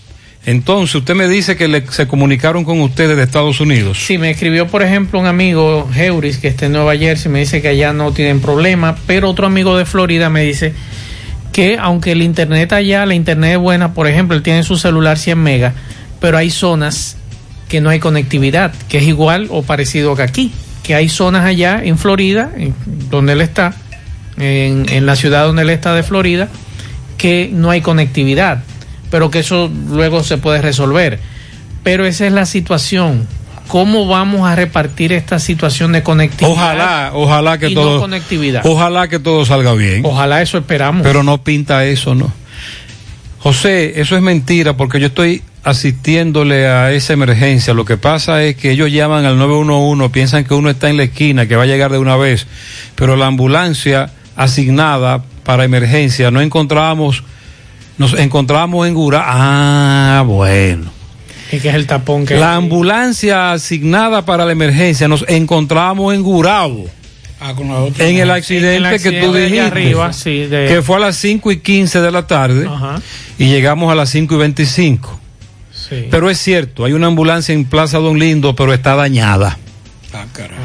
Entonces, usted me dice que le- se comunicaron con ustedes de Estados Unidos. Sí, me escribió, por ejemplo, un amigo, Heuris, que está en Nueva Jersey, me dice que allá no tienen problema, pero otro amigo de Florida me dice que aunque el internet allá, la internet es buena, por ejemplo, él tiene en su celular 100 megas, pero hay zonas que no hay conectividad, que es igual o parecido que aquí, que hay zonas allá en Florida, donde él está, en, en la ciudad donde él está de Florida, que no hay conectividad, pero que eso luego se puede resolver. Pero esa es la situación. ¿Cómo vamos a repartir esta situación de conectividad? Ojalá, ojalá que y todo, no conectividad. ojalá que todo salga bien. Ojalá eso esperamos. Pero no pinta eso, ¿no? José, eso es mentira porque yo estoy asistiéndole a esa emergencia. Lo que pasa es que ellos llaman al 911, piensan que uno está en la esquina, que va a llegar de una vez, pero la ambulancia asignada para emergencia no encontramos, nos encontramos en Gura. Ah, bueno. ¿Y qué es el tapón que La ambulancia asignada para la emergencia nos encontramos en Gurabo. Ah, con la otra. En el accidente, En el que tú accidente de allá dijiste, arriba, sí, de- que fue a las 5 y 15 de la tarde Ajá. y llegamos a las 5 y 25. Sí. Pero es cierto, hay una ambulancia en Plaza Don Lindo, pero está dañada. Ah, caray.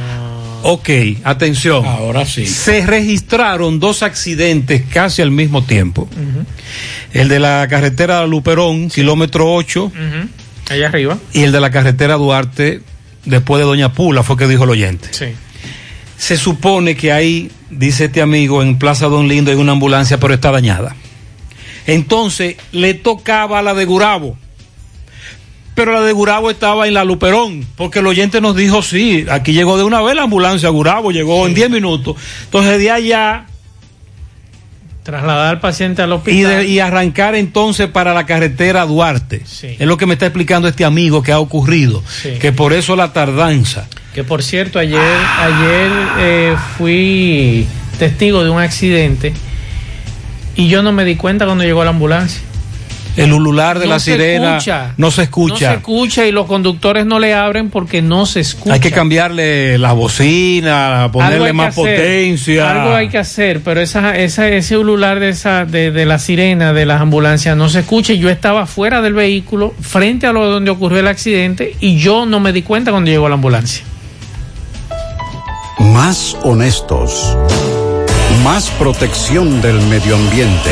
Ok, atención. Ahora sí. Se registraron dos accidentes casi al mismo tiempo. El de la carretera Luperón, kilómetro 8, Ujú. Allá arriba. y el de la carretera Duarte, después de Doña Pula, fue que dijo el oyente. Sí. Se supone que ahí, dice este amigo, en Plaza Don Lindo hay una ambulancia, pero está dañada. Entonces, le tocaba a la de Gurabo. Pero la de Gurabo estaba en la Luperón, porque el oyente nos dijo, sí, aquí llegó de una vez la ambulancia, Gurabo llegó en 10 minutos. Entonces, de allá Trasladar al paciente al y, hospital. de- y arrancar entonces para la carretera Duarte. Es lo que me está explicando este amigo que ha ocurrido, Sí. que por eso la tardanza. Que por cierto, ayer, ayer eh, fui testigo de un accidente y yo no me di cuenta cuando llegó la ambulancia. El ulular de No la sirena escucha. no se escucha. No se escucha y los conductores no le abren porque no se escucha. Hay que cambiarle la bocina, ponerle más hacer, potencia. Algo hay que hacer, pero esa, esa, ese ulular de, esa, de, de la sirena de las ambulancias no se escucha. y Yo estaba fuera del vehículo, frente a lo donde ocurrió el accidente, y yo no me di cuenta cuando llegó la ambulancia. Más honestos. Más protección del medio ambiente.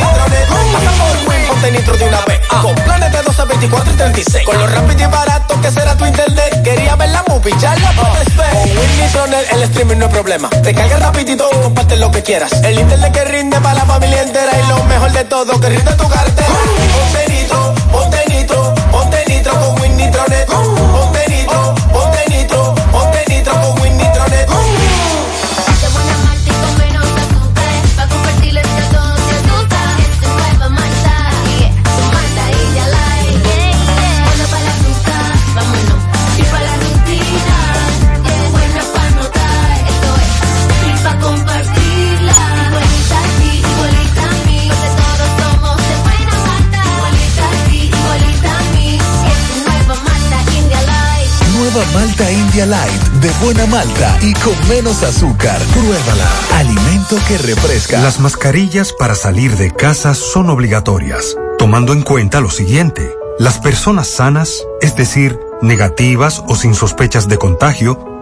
Pasa por Win, ponte nitro de una vez. Con planes de 12, 24 y 36. Con lo rápido y barato que será tu internet. Quería ver la movie, ya la puedes ver. Con Win Nitronet el streaming no es problema. Te carga rapidito y comparte lo que quieras. El internet que rinde para la familia entera. Y lo mejor de todo, que rinde tu cartera. Ponte nitro, ponte nitro, ponte nitro con Win Nitronet. Malta India Light, de buena malta y con menos azúcar. Pruébala. Alimento que refresca. Las mascarillas para salir de casa son obligatorias, tomando en cuenta lo siguiente. Las personas sanas, es decir, negativas o sin sospechas de contagio,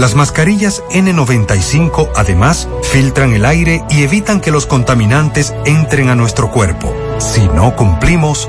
Las mascarillas N95 además filtran el aire y evitan que los contaminantes entren a nuestro cuerpo. Si no cumplimos,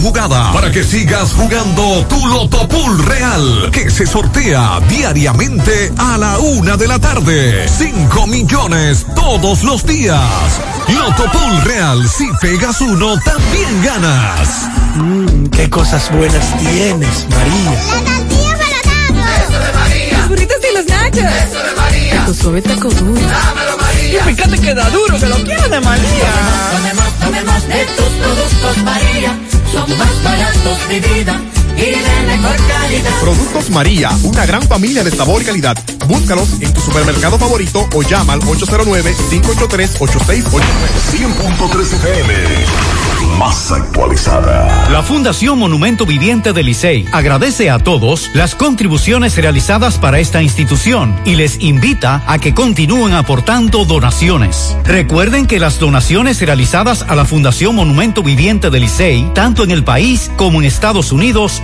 jugada. Para que sigas jugando tu Loto Pool Real, que se sortea diariamente a la una de la tarde. 5 millones todos los días. Loto Pool Real, si pegas uno, también ganas. Mmm, qué cosas buenas tienes, María. La tortilla para Eso de María. Los burritos y los nachos. Eso de María. Tu suave taco duro. Dámelo, María. Y fíjate que da duro, que lo quiero de María. Tomemos, tomemos de tus productos, María. Son más baratos de vida y de mejor calidad. Productos María, una gran familia de sabor y calidad. Búscalos en tu supermercado favorito o llama al 809-583-8689. 100.3 FM, más actualizada. La Fundación Monumento Viviente del Licey agradece a todos las contribuciones realizadas para esta institución y les invita a que continúen aportando donaciones. Recuerden que las donaciones realizadas a la Fundación Monumento Viviente del Licey, tanto en el país como en Estados Unidos,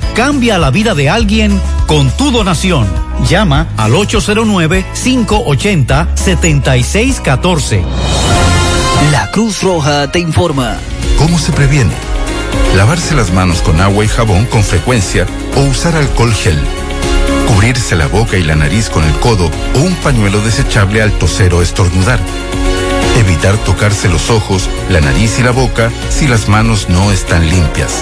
Cambia la vida de alguien con tu donación. Llama al 809-580-7614. La Cruz Roja te informa. ¿Cómo se previene? Lavarse las manos con agua y jabón con frecuencia o usar alcohol gel. Cubrirse la boca y la nariz con el codo o un pañuelo desechable al toser o estornudar. Evitar tocarse los ojos, la nariz y la boca si las manos no están limpias.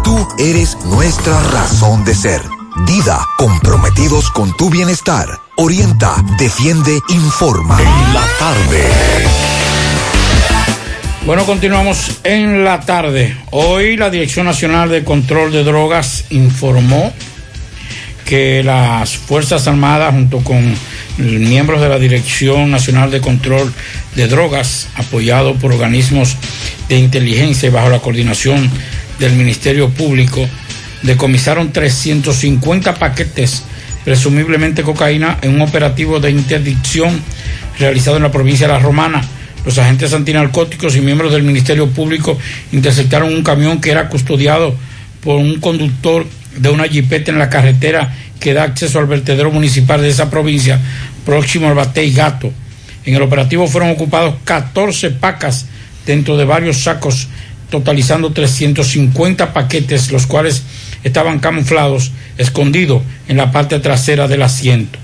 tú eres nuestra razón de ser. Dida, comprometidos con tu bienestar. Orienta, defiende, informa. La tarde. Bueno, continuamos en la tarde. Hoy la Dirección Nacional de Control de Drogas informó que las Fuerzas Armadas, junto con miembros de la Dirección Nacional de Control de Drogas, apoyado por organismos de inteligencia y bajo la coordinación del Ministerio Público, decomisaron 350 paquetes, presumiblemente cocaína, en un operativo de interdicción realizado en la provincia de La Romana. Los agentes antinarcóticos y miembros del Ministerio Público interceptaron un camión que era custodiado por un conductor de una jipeta en la carretera que da acceso al vertedero municipal de esa provincia, próximo al Batey Gato. En el operativo fueron ocupados 14 pacas dentro de varios sacos, totalizando 350 paquetes, los cuales estaban camuflados, escondidos en la parte trasera del asiento.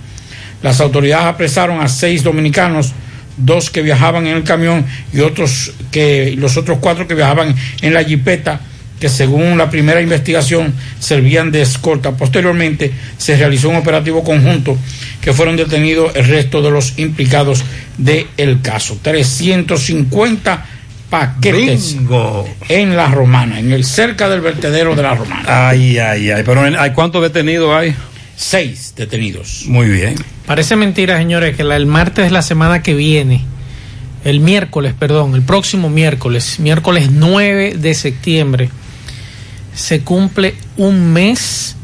Las autoridades apresaron a seis dominicanos, dos que viajaban en el camión y otros que los otros cuatro que viajaban en la jipeta que según la primera investigación servían de escolta. Posteriormente se realizó un operativo conjunto que fueron detenidos el resto de los implicados del caso. 350 paquetes Bingo. en la romana, en el cerca del vertedero de la romana. Ay, ay, ay. Pero ¿hay cuántos detenidos hay? Seis detenidos. Muy bien. Parece mentira, señores, que la- el martes de la semana que viene, el miércoles, perdón, el próximo miércoles, miércoles 9 de septiembre, se cumple un mes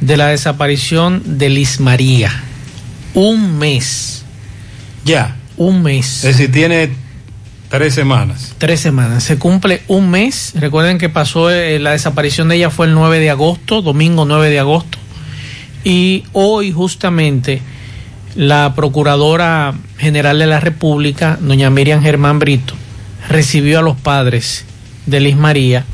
de la desaparición de Liz María. Un mes. Ya. Un mes. Es decir, tiene tres semanas. Tres semanas. Se cumple un mes. Recuerden que pasó, eh, la desaparición de ella fue el 9 de agosto, domingo 9 de agosto. Y hoy justamente la Procuradora General de la República, doña Miriam Germán Brito, recibió a los padres de Liz María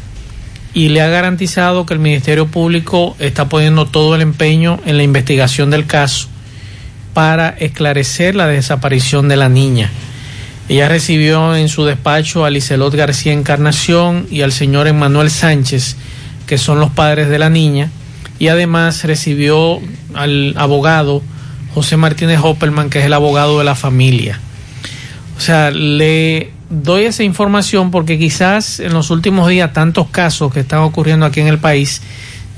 y le ha garantizado que el Ministerio Público está poniendo todo el empeño en la investigación del caso para esclarecer la desaparición de la niña. Ella recibió en su despacho a Licelot García Encarnación y al señor Emanuel Sánchez, que son los padres de la niña, y además recibió al abogado José Martínez Hoppelman, que es el abogado de la familia. O sea, le doy esa información porque quizás en los últimos días tantos casos que están ocurriendo aquí en el país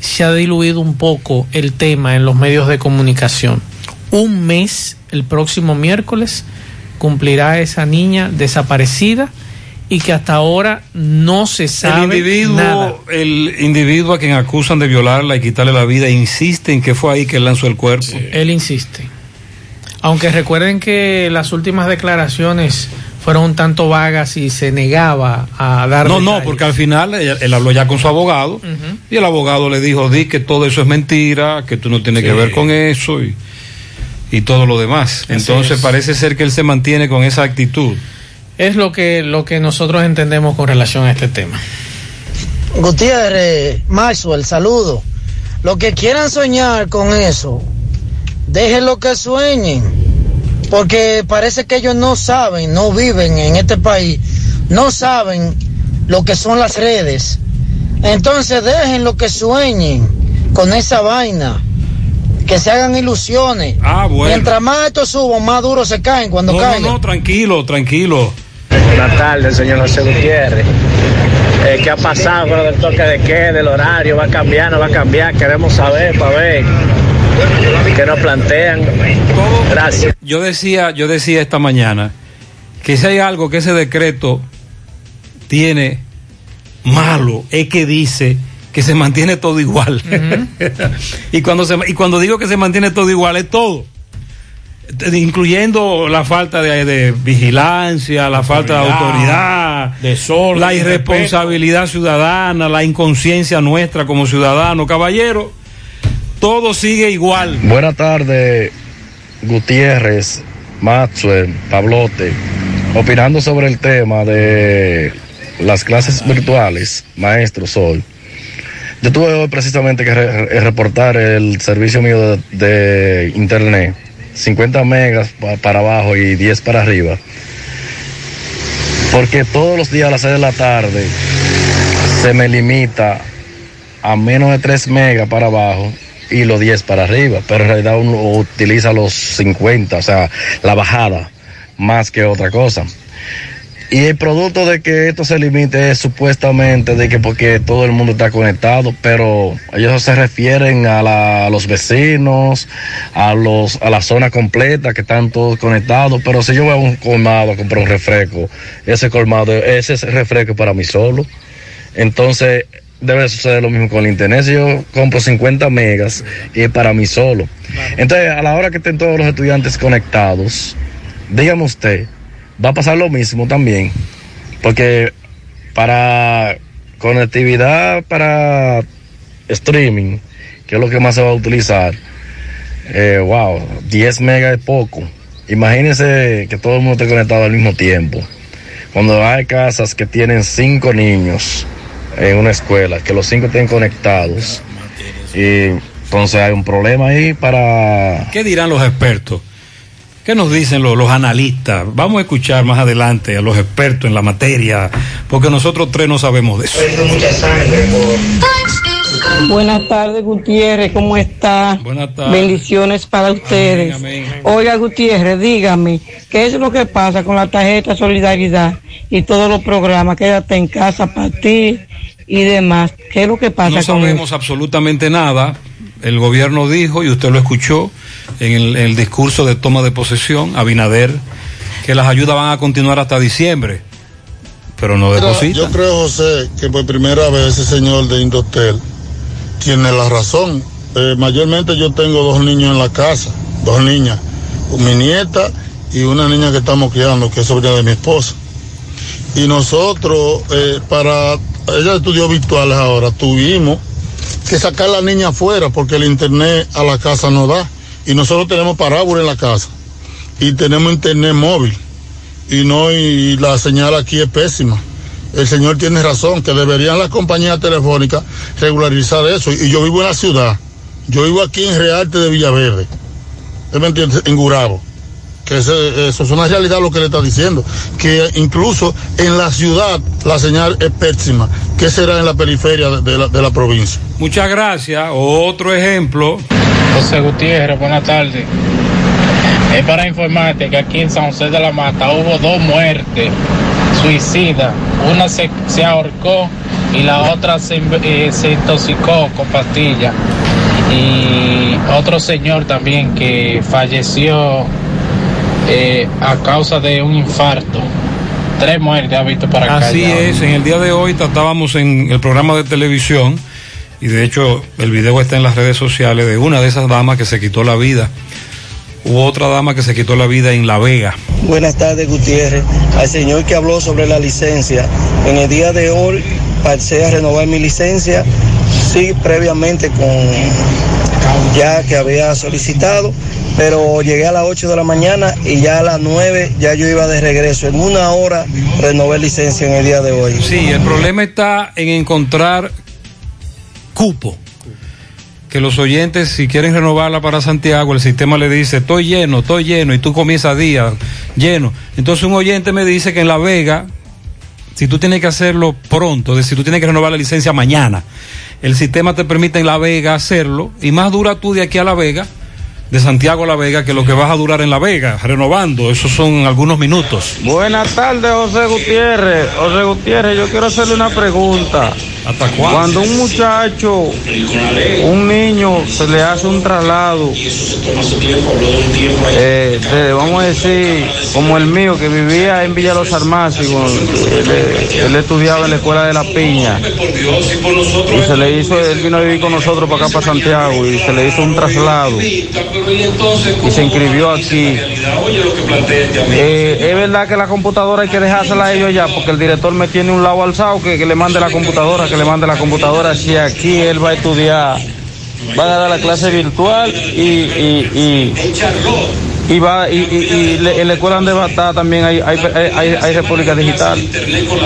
se ha diluido un poco el tema en los medios de comunicación. Un mes, el próximo miércoles, cumplirá esa niña desaparecida y que hasta ahora no se sabe el individuo, nada. el individuo a quien acusan de violarla y quitarle la vida insiste en que fue ahí que él lanzó el cuerpo. Él insiste. Aunque recuerden que las últimas declaraciones fueron un tanto vagas y se negaba a dar No, no, porque al final él, él habló ya con su abogado y el abogado le dijo, di que todo eso es mentira, que tú no tienes que ver con eso y, y todo lo demás. Así Entonces es. parece ser que él se mantiene con esa actitud. Es lo que, lo que nosotros entendemos con relación a este tema. Gutiérrez, Maxwell, saludo. Los que quieran soñar con eso, déjenlo que sueñen, porque parece que ellos no saben, no viven en este país, no saben lo que son las redes. Entonces déjenlo que sueñen con esa vaina, que se hagan ilusiones. Ah, bueno. Mientras más esto suba, más duro se caen cuando No, no, no, tranquilo, tranquilo. Buenas tardes, señor José Gutiérrez. Eh, ¿Qué ha pasado con lo del toque de queda, del horario? ¿Va a cambiar, no va a cambiar? Queremos saber para ver qué nos plantean. Gracias. Yo decía, yo decía esta mañana que si hay algo que ese decreto tiene malo, es que dice que se mantiene todo igual. (laughs) y, cuando se, y cuando digo que se mantiene todo igual, es todo. Incluyendo la falta de, de vigilancia, la falta de autoridad, desorden, la irresponsabilidad ciudadana, la inconsciencia nuestra como ciudadanos. Caballero, todo sigue igual. Buenas tardes, Gutiérrez, Maxwell, Pablote. Opinando sobre el tema de las clases virtuales, maestros hoy. Yo tuve precisamente que re- reportar el servicio mío de, internet, 50 megas pa- para abajo y 10 para arriba. Porque todos los días a las 6 de la tarde se me limita a menos de 3 megas para abajo y los 10 para arriba, pero en realidad uno utiliza los 50, o sea, la bajada, más que otra cosa. Y el producto de que esto se limite es supuestamente de que porque todo el mundo está conectado, pero ellos se refieren a, la- a los vecinos, a los a la zona completa que están todos conectados, pero si yo voy a un colmado a comprar un refresco, ese colmado, ese es refresco para mí solo. Entonces, debe suceder lo mismo con el internet. Si yo compro 50 megas y es para mí solo. Entonces, a la hora que estén todos los estudiantes conectados, dígame usted, va a pasar lo mismo también. Porque para conectividad para streaming, que es lo que más se va a utilizar, eh, wow, 10 megas es poco. Imagínense que todo el mundo esté conectado al mismo tiempo. Cuando hay casas que tienen cinco niños en una escuela, que los cinco estén conectados, y entonces hay un problema ahí para... ¿Qué dirán los expertos? ¿Qué nos dicen los, los analistas? Vamos a escuchar más adelante a los expertos en la materia, porque nosotros tres no sabemos de eso. Buenas tardes, Gutiérrez, ¿cómo está? Buenas tardes. Bendiciones para ustedes. Oiga, Gutiérrez, dígame, ¿qué es lo que pasa con la tarjeta Solidaridad y todos los programas? Quédate en casa para ti y demás. ¿Qué es lo que pasa No con sabemos absolutamente nada. El gobierno dijo, y usted lo escuchó en el, en el discurso de toma de posesión, Abinader, que las ayudas van a continuar hasta diciembre, pero no depositan. yo creo, José, que por primera vez ese señor de Indotel tiene la razón. Eh, mayormente yo tengo dos niños en la casa, dos niñas, mi nieta y una niña que estamos criando, que es sobrina de mi esposa. Y nosotros, eh, para, ella estudió virtuales ahora, tuvimos que sacar a la niña afuera porque el internet a la casa no da. Y nosotros tenemos parábola en la casa y tenemos internet móvil y no y la señal aquí es pésima. El señor tiene razón que deberían las compañías telefónicas regularizar eso. Y yo vivo en la ciudad. Yo vivo aquí en Rearte de Villaverde. ¿Usted me entiende? En Gurabo. Que ese- eso es una realidad lo que le está diciendo. Que incluso en la ciudad la señal es pésima. ¿Qué será en la periferia de, la, de la provincia? Muchas gracias. Otro ejemplo. José Gutiérrez, buenas tardes. Es para informarte que aquí en San José de la Mata hubo dos muertes suicidas. Una se, se ahorcó y la otra se, eh, se intoxicó con pastillas. Y otro señor también que falleció eh, a causa de un infarto. Tres muertes ha visto para acá. Así es, en el día de hoy tratábamos en el programa de televisión, y de hecho el video está en las redes sociales, de una de esas damas que se quitó la vida. Hubo otra dama que se quitó la vida en La Vega. Buenas tardes, Gutiérrez. Al señor que habló sobre la licencia, en el día de hoy pasé a renovar mi licencia, sí, previamente con ya que había solicitado, pero llegué a las 8 de la mañana y ya a las 9 ya yo iba de regreso. En una hora renové licencia en el día de hoy. Sí, el problema está en encontrar cupo. Que los oyentes, si quieren renovarla para Santiago, el sistema le dice, estoy lleno, estoy lleno, y tú comienzas día lleno. Entonces un oyente me dice que en La Vega, si tú tienes que hacerlo pronto, decir, tú tienes que renovar la licencia mañana, el sistema te permite en La Vega hacerlo, y más dura tú de aquí a La Vega, de Santiago a La Vega, que lo que vas a durar en La Vega, renovando, esos son algunos minutos. Buenas tardes, José Gutiérrez. José Gutiérrez, yo quiero hacerle una pregunta. ¿Hasta Cuando un muchacho, un niño, se le hace un traslado, eh, de- vamos a decir, como el mío, que vivía en Villa Los Almácigos, él, él estudiaba en la escuela de La Piña, y se le hizo, él vino a vivir con nosotros para acá, para Santiago, y se le hizo un traslado, y se inscribió aquí. Eh, es verdad que la computadora hay que dejársela a ellos ya, porque el director me tiene un lado alzado que, que le mande la computadora, que le mande la computadora. Si aquí él va a estudiar, va a dar la clase virtual y, y, y, y va y, y- y le- en la escuela donde va a estar también hay, hay, hay, hay República Digital.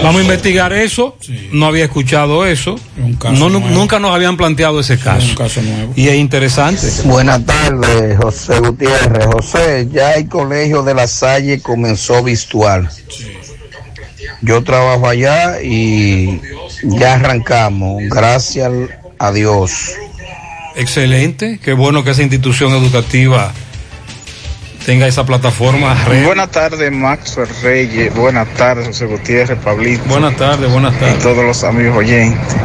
Vamos a investigar eso. No había escuchado eso. No, nunca nos habían planteado ese caso. Y es interesante. Buenas tardes, José Gutiérrez. José, ya el colegio de la Salle comenzó virtual. Yo trabajo allá y ya arrancamos, gracias a Dios. Excelente. Qué bueno que esa institución educativa tenga esa plataforma. Buenas tardes, Maxwell Reyes. Buenas tardes, José Gutiérrez, Pablito. Buenas tardes, buenas tardes. Y todos los amigos oyentes.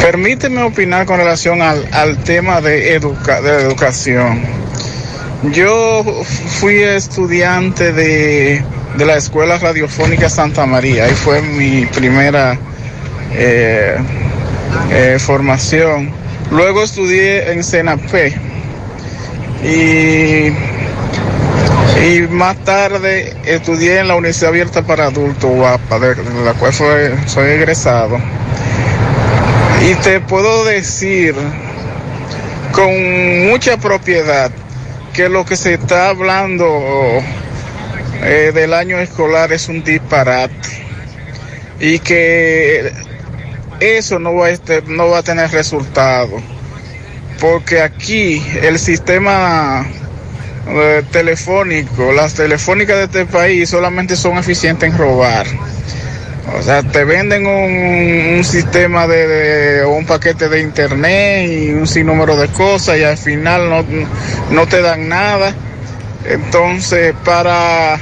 Permíteme opinar con relación al, al tema de, educa- de la educación. Yo fui estudiante de, de la Escuela Radiofónica Santa María. Ahí fue mi primera eh, eh, formación. Luego estudié en Senapé. Y y más tarde estudié en la Universidad Abierta para Adultos, UAPA, de la cual soy, soy egresado. Y te puedo decir con mucha propiedad que lo que se está hablando eh, del año escolar es un disparate y que eso no va a, este- no va a tener resultado porque aquí el sistema eh, telefónico, las telefónicas de este país solamente son eficientes en robar. O sea, te venden un, sistema de, de- un paquete de internet y un sinnúmero de cosas y al final no, no te dan nada. Entonces, para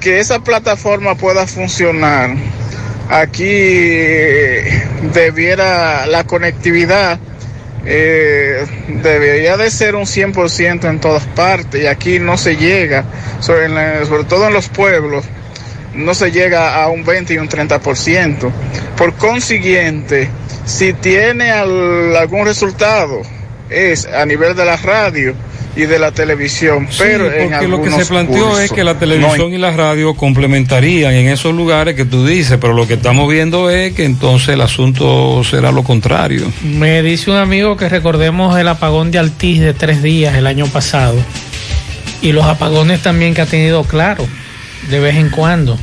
que esa plataforma pueda funcionar, aquí eh, debiera la conectividad eh, debería de ser un 100% en todas partes y aquí no se llega, sobre, todo en los pueblos, no se llega a un 20 y un 30%. Por consiguiente, si tiene al- algún resultado, es a nivel de la radio y de la televisión, Sí, pero en porque lo que se algunos planteó es que la televisión y la radio complementarían en esos lugares que tú dices, pero lo que estamos viendo es que entonces el asunto será lo contrario. Me dice un amigo que recordemos el apagón de Altiz de tres días el año pasado y los apagones también que ha tenido claro de vez en cuando,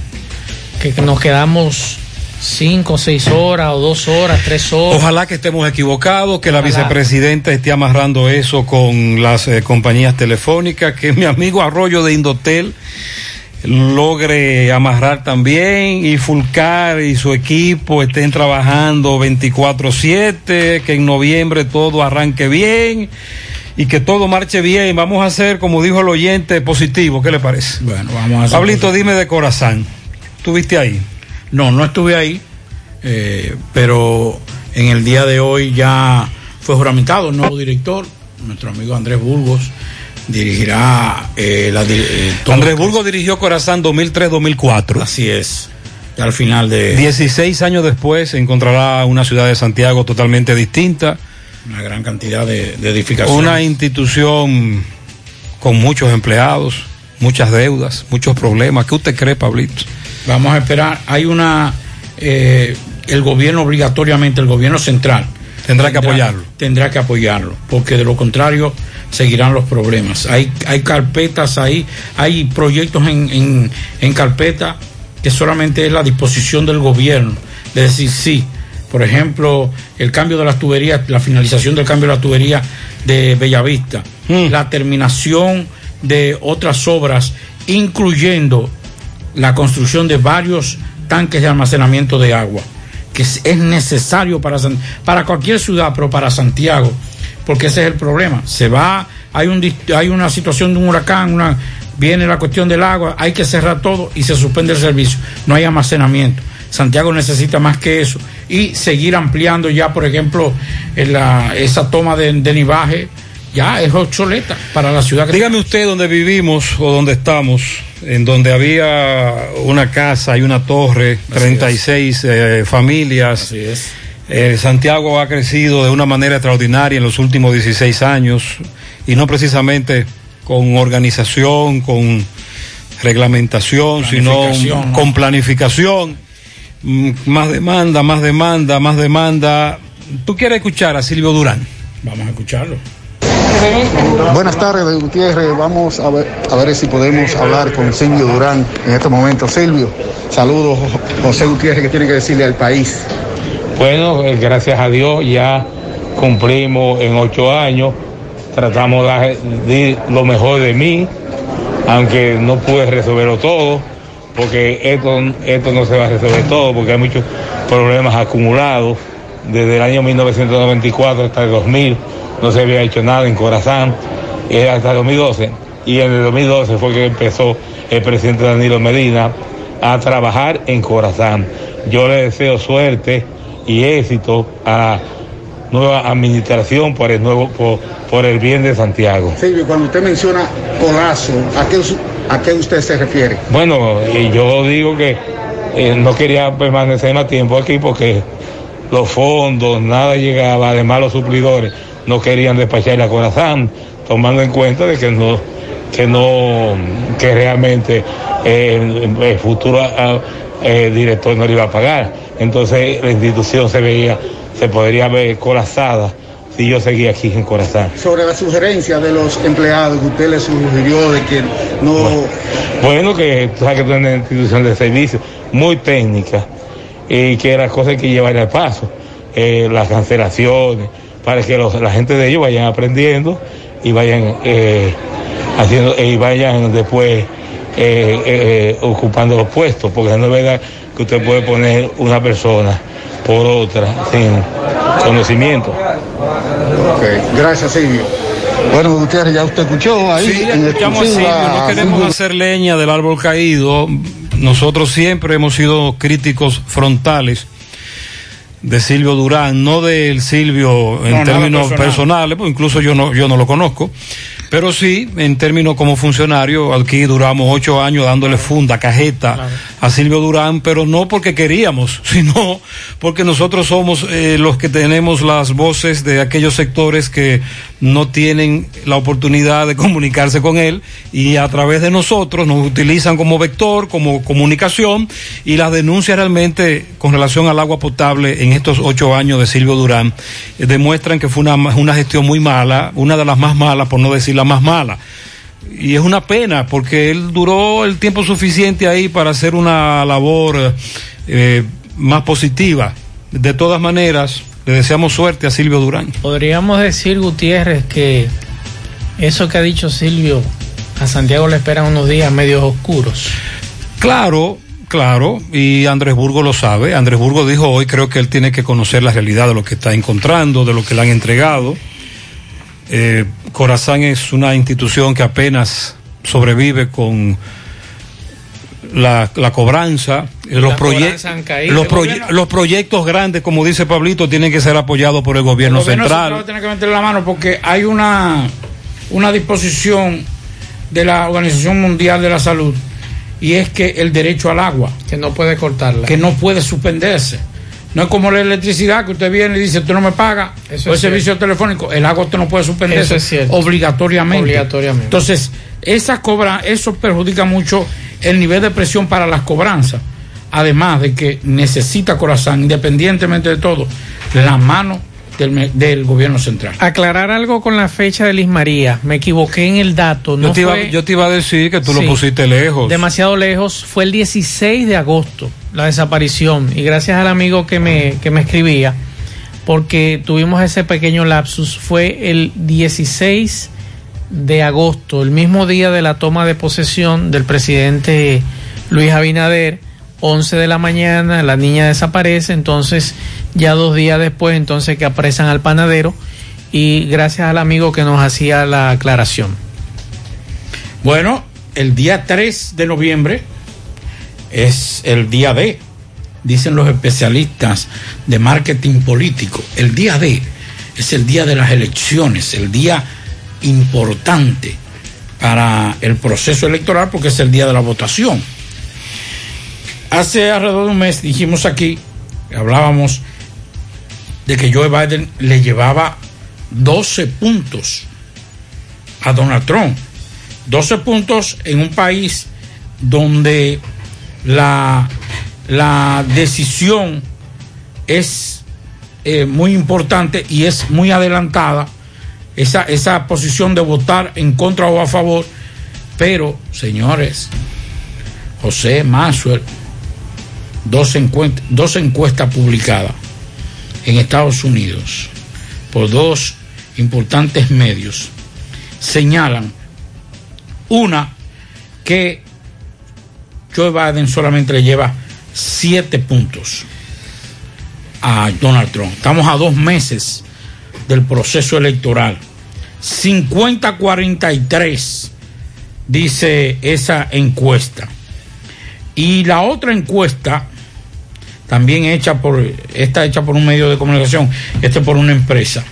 que nos quedamos cinco, seis horas o dos horas, tres horas. Ojalá que estemos equivocados, que la vicepresidenta esté amarrando eso con las eh, compañías telefónicas, que mi amigo Arroyo de Indotel logre amarrar también y Fulcar y su equipo estén trabajando 24/7, que en noviembre todo arranque bien y que todo marche bien. Vamos a hacer, como dijo el oyente, positivo. ¿Qué le parece? Bueno, vamos a hacer Pablito, dime de corazón. ¿Tuviste ahí? No, no estuve ahí, eh, pero en el día de hoy ya fue juramentado el nuevo director, nuestro amigo Andrés Burgos, dirigirá eh, la... eh, Andrés Burgos dirigió Corazán 2003-2004. Así es. Al final de 16 años después se encontrará una ciudad de Santiago totalmente distinta, una gran cantidad de, de edificaciones. una institución con muchos empleados, muchas deudas, muchos problemas. ¿Qué usted cree, Pablito? Vamos a esperar. Hay una. eh, el gobierno, obligatoriamente, el gobierno central. Tendrá que apoyarlo. Tendrá que apoyarlo, porque de lo contrario seguirán los problemas. Hay, hay carpetas ahí, hay proyectos en, en, en carpeta que solamente es la disposición del gobierno. De decir, sí. Por ejemplo, el cambio de las tuberías, la finalización del cambio de la tubería de Bellavista, la terminación de otras obras, incluyendo la construcción de varios tanques de almacenamiento de agua, que es, es necesario para, para cualquier ciudad, pero para Santiago, porque ese es el problema. Se va, hay, un, hay una situación de un huracán, viene la cuestión del agua, hay que cerrar todo y se suspende el servicio. No hay almacenamiento. Santiago necesita más que eso y seguir ampliando ya, por ejemplo, esa toma de, de nivaje ya es obsoleta para la ciudad. que- Dígame usted dónde vivimos o dónde estamos, en donde había una casa y una torre, 36 eh, familias. Así es. Eh, Santiago ha crecido de una manera extraordinaria en los últimos 16 años y no precisamente con organización, con reglamentación, sino con planificación. Mm, Más demanda, más demanda, más demanda. ¿Tú quieres escuchar a Silvio Durán? Vamos a escucharlo. Buenas tardes, Gutiérrez. Vamos a ver, si podemos hablar con Silvio Durán en este momento. Silvio, saludos, José Gutiérrez, que tiene que decirle al país. Bueno, eh, gracias a Dios ya cumplimos en ocho años, tratamos de dar lo mejor de mí, aunque no pude resolverlo todo, porque esto, esto no se va a resolver todo, porque hay muchos problemas acumulados desde el año 1994 hasta el 2000, no se había hecho nada en Corazán, eh, hasta el 2012, y en el 2012 fue que empezó el presidente Danilo Medina a trabajar en Corazán. Yo le deseo suerte y éxito a la nueva administración por el nuevo por, por el bien de Santiago. Silvio, cuando usted menciona colazo, ¿a qué, a qué usted se refiere? Bueno, y yo digo que eh, no quería permanecer más tiempo aquí porque los fondos, nada llegaba, además los suplidores no querían despachar la corazón, tomando en cuenta de que no, que no, que realmente eh, el futuro eh, director no le iba a pagar. Entonces la institución se veía, se podría ver colapsada si yo seguía aquí en Corazán. Sobre la sugerencia de los empleados que usted le sugirió de que no... Bueno, bueno, que tú sabes que tú eres una institución de servicio muy técnica y que las cosas hay que llevar al paso, eh, las cancelaciones, para que los- la gente de ellos vayan aprendiendo y vayan eh, haciendo y vayan después eh, eh, ocupando los puestos, porque no es verdad que usted puede poner una persona por otra sin conocimiento. Gracias Silvio. Bueno, Gutiérrez, ya usted escuchó ahí Sí, en escuchamos Silvio, no queremos Silvio. hacer leña del árbol caído. Nosotros siempre hemos sido críticos frontales de Silvio Durán, no del Silvio en No, términos personal. personales, pues incluso yo no, yo no lo conozco, pero sí en términos como funcionario, aquí duramos ocho años dándole funda, cajeta a Silvio Durán, pero no porque queríamos, (laughs) sino porque nosotros somos eh, los que tenemos las voces de aquellos sectores que no tienen la oportunidad de comunicarse con él y a través de nosotros nos utilizan como vector, como comunicación y las denuncias realmente con relación al agua potable en estos ocho años de Silvio Durán eh, demuestran que fue una, una gestión muy mala, una de las más malas, por no decir la más mala. Y es una pena porque él duró el tiempo suficiente ahí para hacer una labor eh, más positiva. De todas maneras, le deseamos suerte a Silvio Durán. Podríamos decir, Gutiérrez, que eso que ha dicho Silvio, a Santiago le esperan unos días medios oscuros. Claro, claro, y Andrés Burgo lo sabe. Andrés Burgo dijo hoy, creo que él tiene que conocer la realidad de lo que está encontrando, de lo que le han entregado. Eh, Corazán es una institución que apenas sobrevive con la, la cobranza. Eh, Los, proye- caído. los, proye- gobierno- los proyectos grandes, como dice Pablito, tienen que ser apoyados por el gobierno, El gobierno central. central tiene que meter la mano porque hay una, una disposición de la Organización Mundial de la Salud y es que el derecho al agua. Que no puede cortarla. Que no puede suspenderse. No es como la electricidad que usted viene y dice, usted no me paga, Eso o el servicio telefónico, el agua usted no puede suspenderse Eso es cierto. obligatoriamente. Obligatoriamente. Entonces, esa cobra, eso perjudica mucho el nivel de presión para las cobranzas. Además de que necesita Corazán, independientemente de todo, la mano del, del gobierno central. Aclarar algo con la fecha de Liz María. Me equivoqué en el dato. No yo, te iba, fue yo te iba a decir que tú Sí. lo pusiste lejos. demasiado lejos. Fue el 16 de agosto la desaparición. Y gracias al amigo que me, que me escribía, porque tuvimos ese pequeño lapsus, fue el 16 de agosto, el mismo día de la toma de posesión del presidente Luis Abinader. 11 de la mañana, la niña desaparece, entonces ya dos días después, entonces que apresan al panadero y gracias al amigo que nos hacía la aclaración. Bueno, el día 3 de noviembre es el día D, dicen los especialistas de marketing político. El día D es el día de las elecciones, el día importante para el proceso electoral porque es el día de la votación. Hace alrededor de un mes dijimos aquí, hablábamos de que Joe Biden le llevaba 12 puntos a Donald Trump. 12 puntos en un país donde la, la decisión es eh, muy importante y es muy adelantada, esa, esa posición de votar en contra o a favor, pero señores, José Maxwell, dos, dos encuestas publicadas en Estados Unidos por dos importantes medios señalan una que Joe Biden solamente le lleva siete puntos a Donald Trump. Estamos a dos meses del proceso electoral. 50-43 dice esa encuesta. Y la otra encuesta, también hecha por, está hecha por un medio de comunicación, esta por una empresa,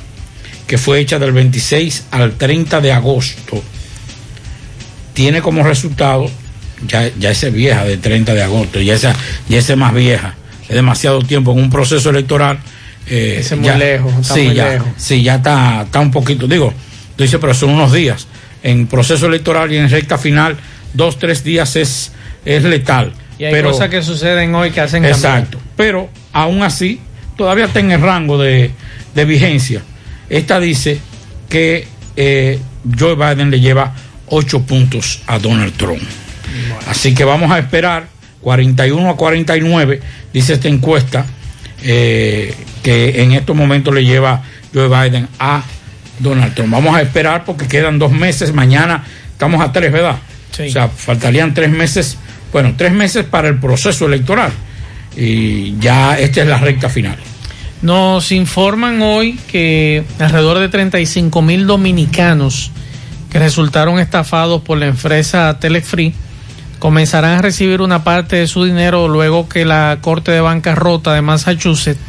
que fue hecha del 26 al 30 de agosto, tiene como resultado, ya, ya es vieja de 30 de agosto, ya esa, ya es más vieja, es demasiado tiempo en un proceso electoral. eh, Ese es muy ya- lejos, está sí, muy ya, lejos. sí, ya está, está un poquito, digo, tú dices, pero son unos días. En proceso electoral y en recta final, dos, tres días es, es letal. Y hay pero, cosas que suceden hoy que hacen cambiar. Exacto. Pero aún así, todavía está en el rango de, de vigencia. Esta dice que eh, Joe Biden le lleva 8 puntos a Donald Trump. Así que vamos a esperar 41 a 49, dice esta encuesta, eh, que en estos momentos le lleva Joe Biden a Donald Trump. Vamos a esperar porque quedan dos meses, mañana estamos a tres, ¿verdad? O sea, faltarían tres meses, bueno, tres meses para el proceso electoral y ya esta es la recta final. Nos informan hoy que alrededor de 35 mil dominicanos que resultaron estafados por la empresa Telefree comenzarán a recibir una parte de su dinero luego que la Corte de Bancarrota de Massachusetts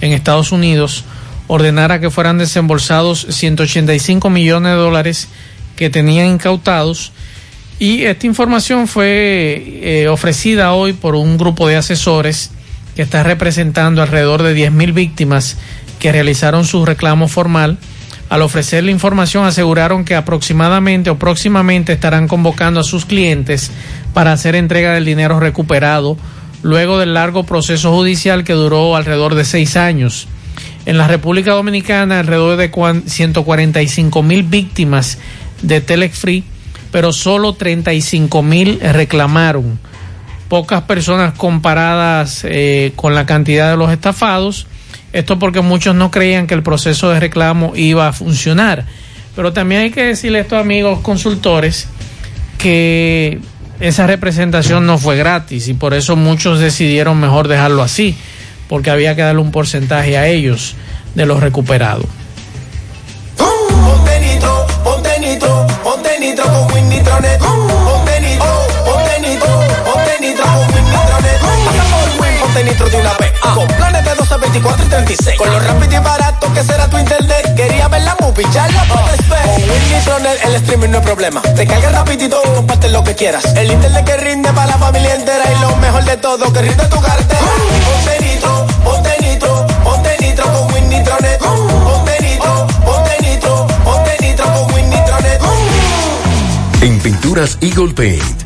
en Estados Unidos ordenara que fueran desembolsados 185 millones de dólares que tenían incautados y esta información fue eh, ofrecida hoy por un grupo de asesores que está representando alrededor de 10.000 víctimas que realizaron su reclamo formal. Al ofrecer la información aseguraron que aproximadamente o próximamente estarán convocando a sus clientes para hacer entrega del dinero recuperado luego del largo proceso judicial que duró alrededor de seis años. En la República Dominicana, alrededor de 145 mil víctimas de Telex Free, pero solo 35 mil reclamaron pocas personas comparadas eh, con la cantidad de los estafados. Esto porque muchos no creían que el proceso de reclamo iba a funcionar. Pero también hay que decirle a estos amigos consultores que esa representación no fue gratis y por eso muchos decidieron mejor dejarlo así, porque había que darle un porcentaje a ellos de los recuperados. 24 y 36. Con lo rápido y barato que será tu internet. Quería ver la movie, ya la puedes ver. Con Win Nitronet el streaming no es problema. Te carga rapidito comparte lo que quieras. El internet que rinde para la familia entera. Y lo mejor de todo, que rinde tu cartera. Ponte nitro, ponte nitro, ponte nitro con Win Nitronet. Ponte nitro, ponte nitro, ponte nitro con Win Nitronet. En Pinturas Eagle Paint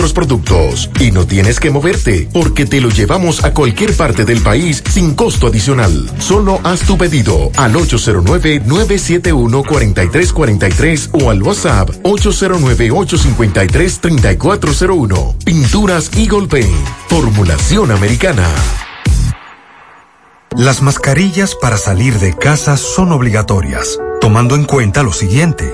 productos. Y no tienes que moverte, porque te lo llevamos a cualquier parte del país sin costo adicional. Solo haz tu pedido al 809-971-4343 o al WhatsApp 809-853-3401. Pinturas Eagle Paint. Formulación americana. Las mascarillas para salir de casa son obligatorias, tomando en cuenta lo siguiente.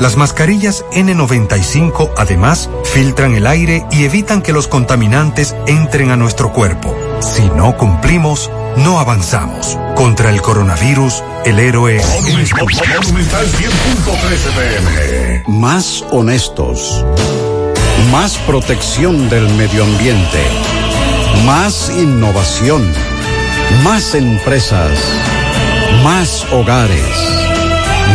Las mascarillas N95 además filtran el aire y evitan que los contaminantes entren a nuestro cuerpo. Si no cumplimos, no avanzamos. Contra el coronavirus, el héroe Más honestos. Más protección del medio ambiente. Más innovación. Más empresas. Más hogares.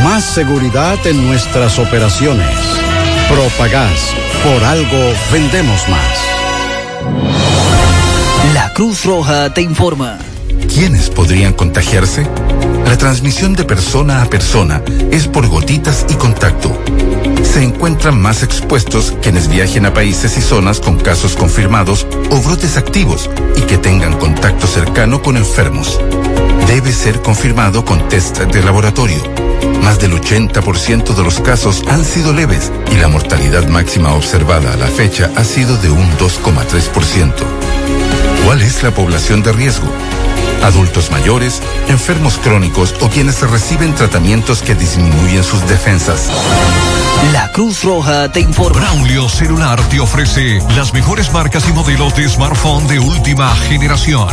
Más seguridad en nuestras operaciones. Propagás. Por algo vendemos más. La Cruz Roja te informa. ¿Quiénes podrían contagiarse? La transmisión de persona a persona es por gotitas y contacto. Se encuentran más expuestos quienes viajen a países y zonas con casos confirmados o brotes activos y que tengan contacto cercano con enfermos. Debe ser confirmado con test de laboratorio. Más del 80% de los casos han sido leves y la mortalidad máxima observada a la fecha ha sido de un 2,3%. ¿Cuál es la población de riesgo? Adultos mayores, enfermos crónicos o quienes reciben tratamientos que disminuyen sus defensas. La Cruz Roja te informa. Braulio Celular te ofrece las mejores marcas y modelos de smartphone de última generación.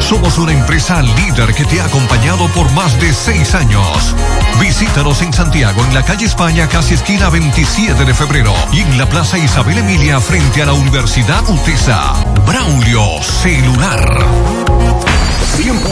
Somos una empresa líder que te ha acompañado por más de seis años. Visítanos en Santiago, en la calle España, casi esquina 27 de febrero, y en la Plaza Isabel Emilia, frente a la Universidad UTESA. Braulio Celular. tiempo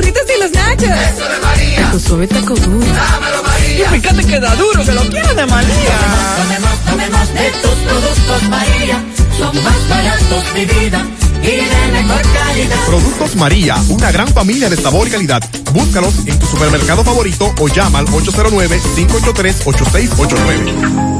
Burritos y los nachos. Eso de María. Tu suave taco duro. Dámelo, María. Y fíjate que da duro, que lo quiero de María. Tomemos, tomemos, tomemos de tus productos, María. Son más baratos, de vida. Y de mejor calidad. Productos María, una gran familia de sabor y calidad. Búscalos en tu supermercado favorito o llama al 809-583-8689.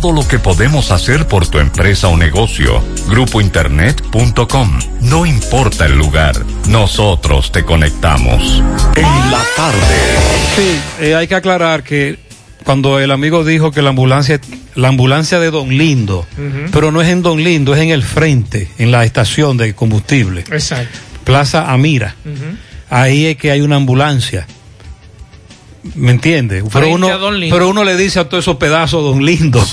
lo que podemos hacer por tu empresa o negocio. Grupointernet.com. No importa el lugar, nosotros te conectamos. En la tarde. Sí, eh, hay que aclarar que cuando el amigo dijo que la ambulancia, la ambulancia de Don Lindo, pero no es en Don Lindo, es en el frente, en la estación de combustible. Exacto. Plaza Amira. Ahí es que hay una ambulancia. ¿Me entiende? Pero uno, pero uno le dice a todos esos pedazos Don Lindo.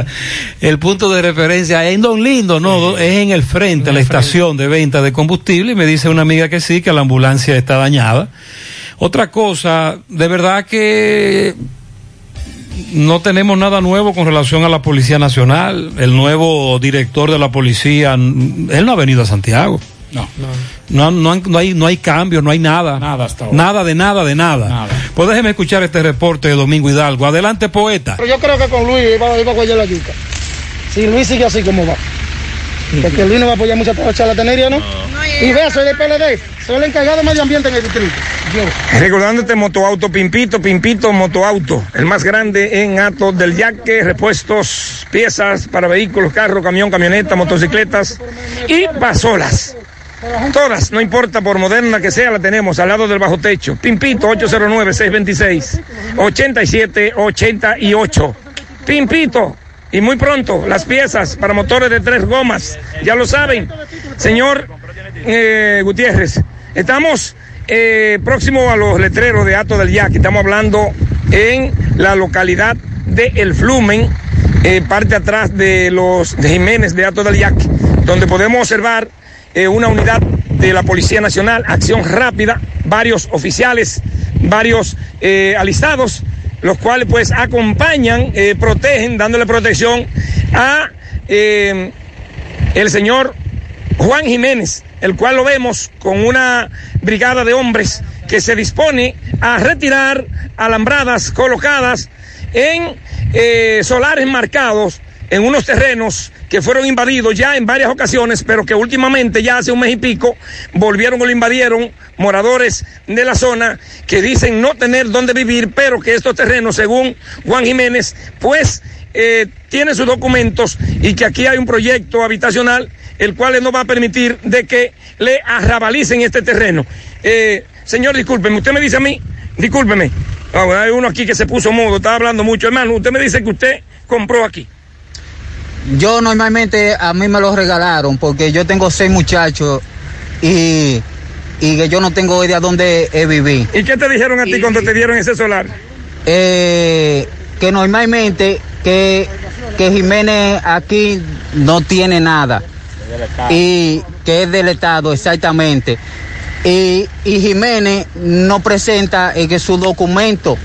(laughs) el punto de referencia es en Don Lindo, no, es en el frente, la estación de venta de combustible. Y me dice una amiga que sí, que la ambulancia está dañada. Otra cosa, de verdad que no tenemos nada nuevo con relación a la Policía Nacional. El nuevo director de la policía, él no ha venido a Santiago. No. No, no, no hay, no hay cambio, no hay nada. Nada hasta ahora. Nada de nada, de nada. Nada. Pues déjeme escuchar este reporte de Domingo Hidalgo. Adelante, poeta. Pero yo creo que con Luis iba, iba a apoyar la yuca. Si Luis sigue así como va. Porque Luis no va a apoyar mucho a la charlatanería, ¿no? Y vea, soy del PLD. Soy el encargado de medio ambiente en el distrito. Yo. Recordándote Motoauto Pimpito, Pimpito Motoauto, el más grande en Ato del Yaque, repuestos, piezas para vehículos, carro, camión, camioneta, motocicletas y pasolas. Todas, no importa por moderna que sea, la tenemos al lado del bajo techo. Pimpito 809-626-8788. Pimpito. Y muy pronto, las piezas para motores de tres gomas. Ya lo saben. Señor eh, Gutiérrez, estamos eh, próximo a los letreros de Ato del Yaque. Estamos hablando en la localidad de El Flumen, eh, parte atrás de los Jiménez de Ato del Yaque, donde podemos observar eh, una unidad de la Policía Nacional, acción rápida, varios oficiales, varios eh, alistados, los cuales pues acompañan, eh, protegen, dándole protección a el señor Juan Jiménez, el cual lo vemos con una brigada de hombres que se dispone a retirar alambradas colocadas en solares marcados en unos terrenos que fueron invadidos ya en varias ocasiones, pero que últimamente, ya hace un mes y pico, volvieron o lo invadieron moradores de la zona que dicen no tener dónde vivir, pero que estos terrenos, según Juan Jiménez, pues eh, tienen sus documentos y que aquí hay un proyecto habitacional el cual no va a permitir de que le arrabalicen este terreno. Eh, señor, discúlpeme, usted me dice a mí, discúlpeme, Ah, hay uno aquí que se puso mudo, estaba hablando mucho, hermano, usted me dice que usted compró aquí. Yo normalmente a mí me lo regalaron porque yo tengo seis muchachos y, y que yo no tengo idea dónde eh, vivir. ¿Y qué te dijeron a ti cuando te dieron ese solar? Eh, que normalmente que, que Jiménez aquí no tiene nada y que es del Estado exactamente. Y, y Jiménez no presenta eh, que su documento,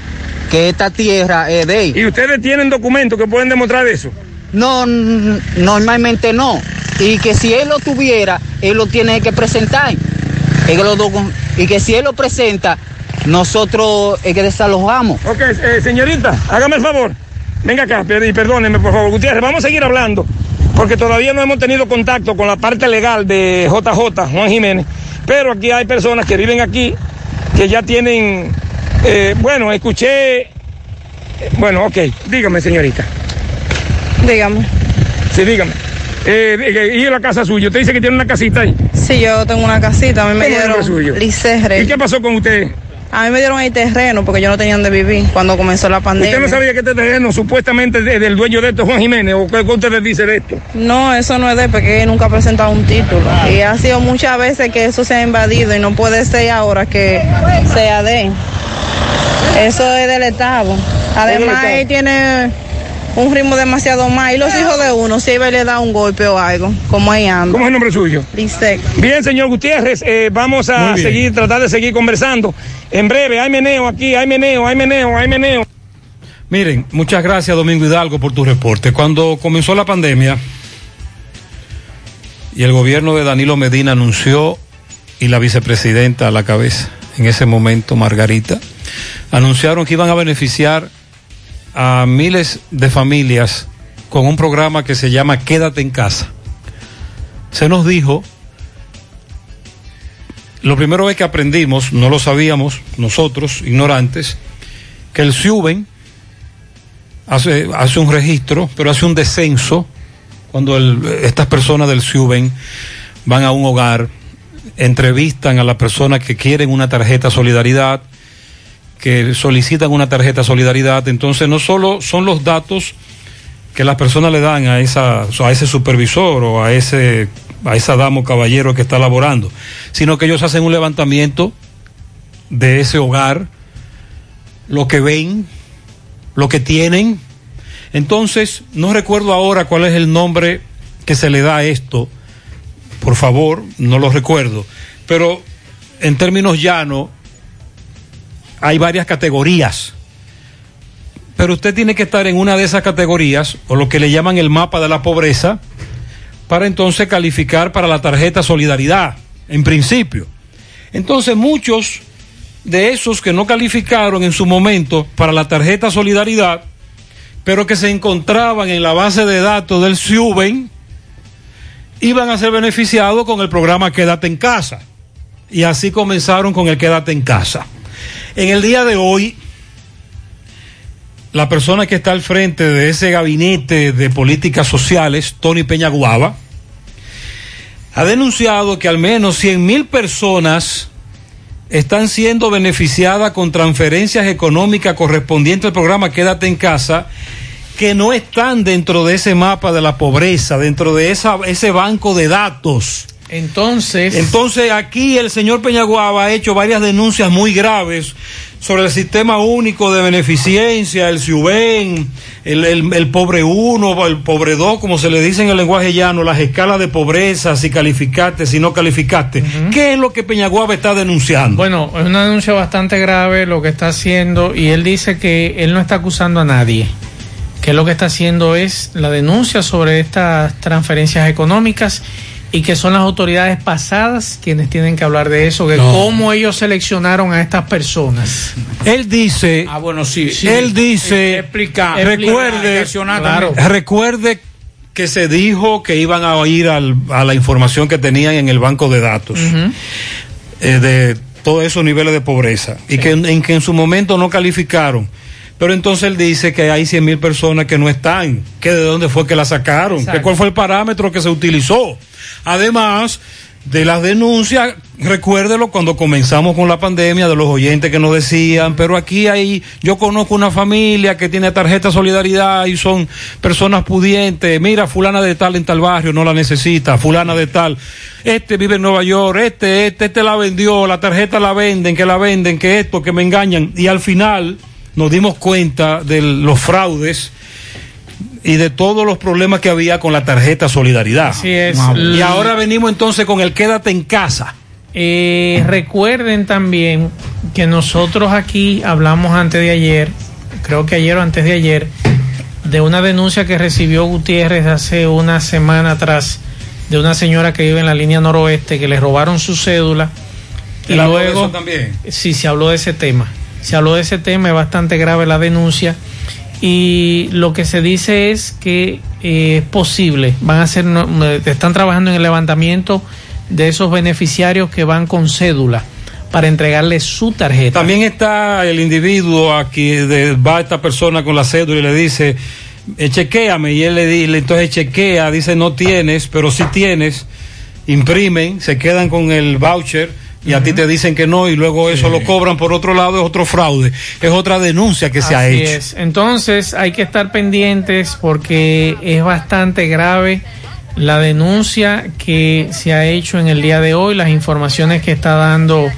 que esta tierra es de él. ¿Y ustedes tienen documentos que pueden demostrar eso? No, normalmente no. Y que si él lo tuviera, él lo tiene que presentar. Y que si él lo presenta, nosotros es que desalojamos. Ok, eh, señorita, hágame el favor. Venga acá, y perdóneme, por favor. Gutiérrez, vamos a seguir hablando, porque todavía no hemos tenido contacto con la parte legal de JJ, Juan Jiménez. Pero aquí hay personas que viven aquí, que ya tienen, eh, bueno, escuché, eh, bueno, ok, dígame, señorita. Dígame. Sí, dígame. Eh, eh, ¿Y en la casa suya? Usted dice que tiene una casita ahí. Sí, yo tengo una casita, a mí me ¿Cómo es el nombre dieron suyo? ¿Y qué pasó con usted? A mí me dieron el terreno porque yo no tenía donde vivir cuando comenzó la pandemia. ¿Usted no sabía que este terreno supuestamente es de- del dueño de esto, Juan Jiménez? ¿O qué qué ustedes dicen de esto? No, eso no es de porque él nunca ha presentado un título. Y ha sido muchas veces que eso se ha invadido y no puede ser ahora que sea de él. Eso es del Estado. Además, él tiene un ritmo demasiado más. Y los hijos de uno, si iba y le da un golpe o algo, como ahí anda. ¿Cómo es el nombre suyo? Lisec. Bien, señor Gutiérrez, eh, vamos a seguir, tratar de seguir conversando. En breve, hay meneo aquí, hay meneo, hay meneo, hay meneo. Miren, muchas gracias Domingo Hidalgo por tu reporte. Cuando comenzó la pandemia y el gobierno de Danilo Medina anunció y la vicepresidenta a la cabeza, en ese momento Margarita, anunciaron que iban a beneficiar a miles de familias con un programa que se llama Quédate en casa. Se nos dijo, lo primero es que aprendimos, no lo sabíamos nosotros, ignorantes, que el SIUBEN hace, hace un registro, pero hace un descenso cuando estas personas del SIUBEN van a un hogar, entrevistan a las personas que quieren una tarjeta solidaridad, que solicitan una tarjeta solidaridad, entonces no solo son los datos que las personas le dan a esa a ese supervisor o a ese a esa dama o caballero que está laborando, sino que ellos hacen un levantamiento de ese hogar, lo que ven, lo que tienen. Entonces, no recuerdo ahora cuál es el nombre que se le da a esto. Por favor, no lo recuerdo. Pero en términos llanos, hay varias categorías. Pero usted tiene que estar en una de esas categorías, o lo que le llaman el mapa de la pobreza, para entonces calificar para la tarjeta solidaridad, en principio. Entonces muchos de esos que no calificaron en su momento para la tarjeta solidaridad, pero que se encontraban en la base de datos del SIUBEN, iban a ser beneficiados con el programa Quédate en casa. Y así comenzaron con el Quédate en casa. En el día de hoy, la persona que está al frente de ese gabinete de políticas sociales, Tony Peñaguaba, ha denunciado que al menos 100 mil personas están siendo beneficiadas con transferencias económicas correspondientes al programa Quédate en casa, que no están dentro de ese mapa de la pobreza, dentro de ese banco de datos. Entonces. Entonces aquí el señor Peñaguaba ha hecho varias denuncias muy graves sobre el sistema único de beneficencia, el CIUBEN, el, el, el pobre uno, el pobre dos, como se le dice en el lenguaje llano, las escalas de pobreza, si calificaste, si no calificaste. ¿Qué es lo que Peñaguaba está denunciando? Bueno, es una denuncia bastante grave lo que está haciendo y él dice que él no está acusando a nadie. Que lo que está haciendo es la denuncia sobre estas transferencias económicas y que son las autoridades pasadas quienes tienen que hablar de eso, de No. cómo ellos seleccionaron a estas personas. Él dice, Ah, bueno, sí. él dice, explica, recuerde, explica, claro, también. recuerde que se dijo que iban a ir al- a la información que tenían en el banco de datos eh, de todos esos niveles de pobreza y que en, en que en su momento no calificaron. Pero entonces él dice que hay 100 mil personas que no están, que de dónde fue que la sacaron, que cuál fue el parámetro que se utilizó. Además, de las denuncias, recuérdelo cuando comenzamos con la pandemia, de los oyentes que nos decían, pero aquí hay, yo conozco una familia que tiene tarjeta solidaridad y son personas pudientes, mira, fulana de tal en tal barrio no la necesita, fulana de tal, este vive en Nueva York, este, este, este la vendió, la tarjeta la venden, que la venden, que esto, que me engañan, y al final nos dimos cuenta de los fraudes y de todos los problemas que había con la tarjeta Solidaridad. Así es. Y ahora venimos entonces con el quédate en casa. Eh, recuerden también que nosotros aquí hablamos antes de ayer, creo que ayer o antes de ayer, de una denuncia que recibió Gutiérrez hace una semana atrás de una señora que vive en la línea noroeste que le robaron su cédula y ¿Él habló de luego eso también? sí se habló de ese tema se habló de ese tema es bastante grave la denuncia y lo que se dice es que eh, es posible van a eh, están trabajando en el levantamiento de esos beneficiarios que van con cédula para entregarle su tarjeta. También está el individuo aquí, de, va esta persona con la cédula y le dice, eh, chequéame, y él le dice, entonces chequea, dice no tienes, pero sí tienes, imprimen, se quedan con el voucher y a ti te dicen que no y luego eso lo cobran por otro lado, es otro fraude, es otra denuncia que se ha Así hecho. es. Entonces hay que estar pendientes porque es bastante grave la denuncia que se ha hecho en el día de hoy, las informaciones que está dando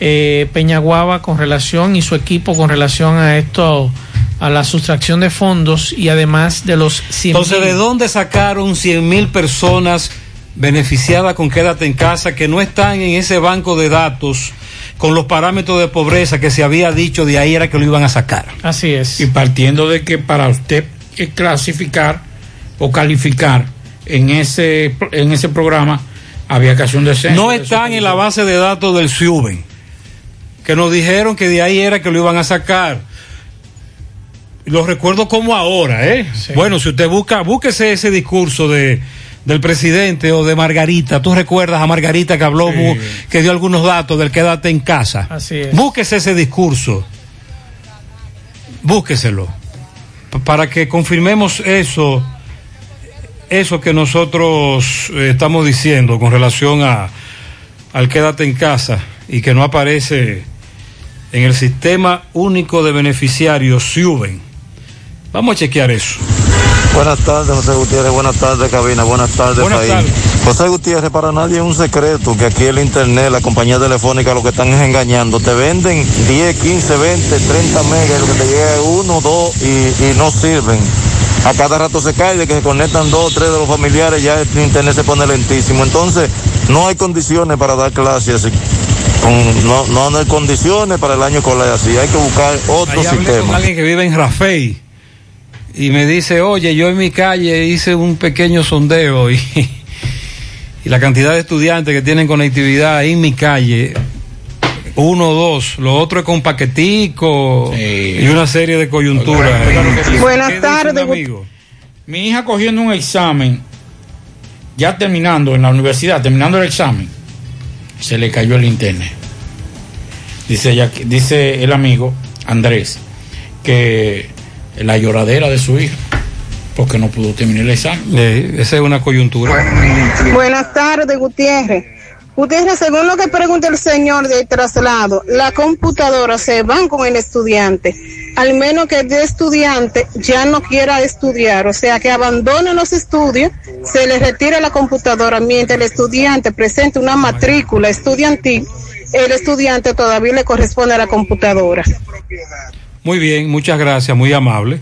eh, Peñaguaba con relación y su equipo con relación a esto, a la sustracción de fondos y además de los 100 Entonces, ¿de dónde sacaron 100 mil personas beneficiadas con Quédate en casa que no están en ese banco de datos con los parámetros de pobreza que se había dicho de ahí era que lo iban a sacar? Así es. Y partiendo de que para usted eh, clasificar o calificar en ese, en ese programa había que hacer un descenso. No están en la base de datos del SIUBEN, que nos dijeron que de ahí era que lo iban a sacar. Lo recuerdo como ahora, ¿eh? Bueno, si usted busca, búsquese ese discurso de del presidente o de Margarita. Tú recuerdas a Margarita que habló, que dio algunos datos del quédate en casa. Así es. Búsquese ese discurso. Búsqueselo. Para que confirmemos eso, eso que nosotros eh, estamos diciendo con relación a al quédate en casa y que no aparece en el sistema único de beneficiarios SIUBEN. Vamos a chequear eso. Buenas tardes, José Gutiérrez. Buenas tardes, cabina. Buenas tardes, Buenas país. tardes. José Gutiérrez, para nadie es un secreto que aquí el Internet, la compañía telefónica, lo que están es engañando. Te venden 10, 15, 20, 30 megas, lo que te llega es uno, dos y, y no sirven. A cada rato se cae de que se conectan dos o tres de los familiares, ya el Internet se pone lentísimo. Entonces, no hay condiciones para dar clases así. No, no hay condiciones para el año escolar así. Hay que buscar otro Ahí hablé con sistema. alguien que vive en Rafey y me dice, oye, yo en mi calle hice un pequeño sondeo y, (laughs) y la cantidad de estudiantes que tienen conectividad ahí en mi calle, uno o dos, lo otro es con paquetico y una serie de coyunturas. Buenas ¿Qué dice un amigo? Mi hija cogiendo un examen, ya terminando en la universidad, terminando el examen, se le cayó el internet. Dice, ella, dice el amigo Andrés que la lloradera de su hija, porque no pudo terminar el examen. Eh, esa es una coyuntura. Buenas tardes, Gutiérrez. Gutiérrez, según lo que pregunta el señor del traslado, la computadora se van con el estudiante, al menos que el estudiante ya no quiera estudiar, o sea, que abandone los estudios, se le retira la computadora mientras el estudiante presente una matrícula estudiantil, el estudiante todavía le corresponde a la computadora. Muy bien, muchas gracias, muy amable.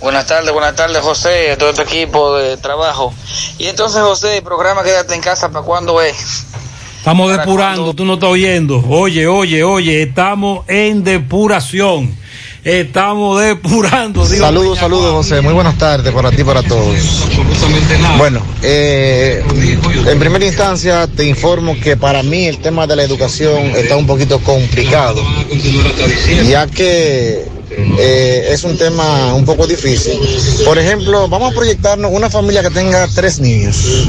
Buenas tardes, buenas tardes José, a todo tu equipo de trabajo. Y entonces José, el programa Quédate en casa, ¿para cuándo es? Estamos depurando, tú no estás oyendo. Oye, oye, oye, estamos en depuración. Estamos depurando. digo, Saludos, saludos, José. Muy buenas tardes para ti y para todos. Bueno, eh, en primera instancia te informo que para mí el tema de la educación está un poquito complicado, ya que eh, es un tema un poco difícil. Por ejemplo, vamos a proyectarnos una familia que tenga tres niños.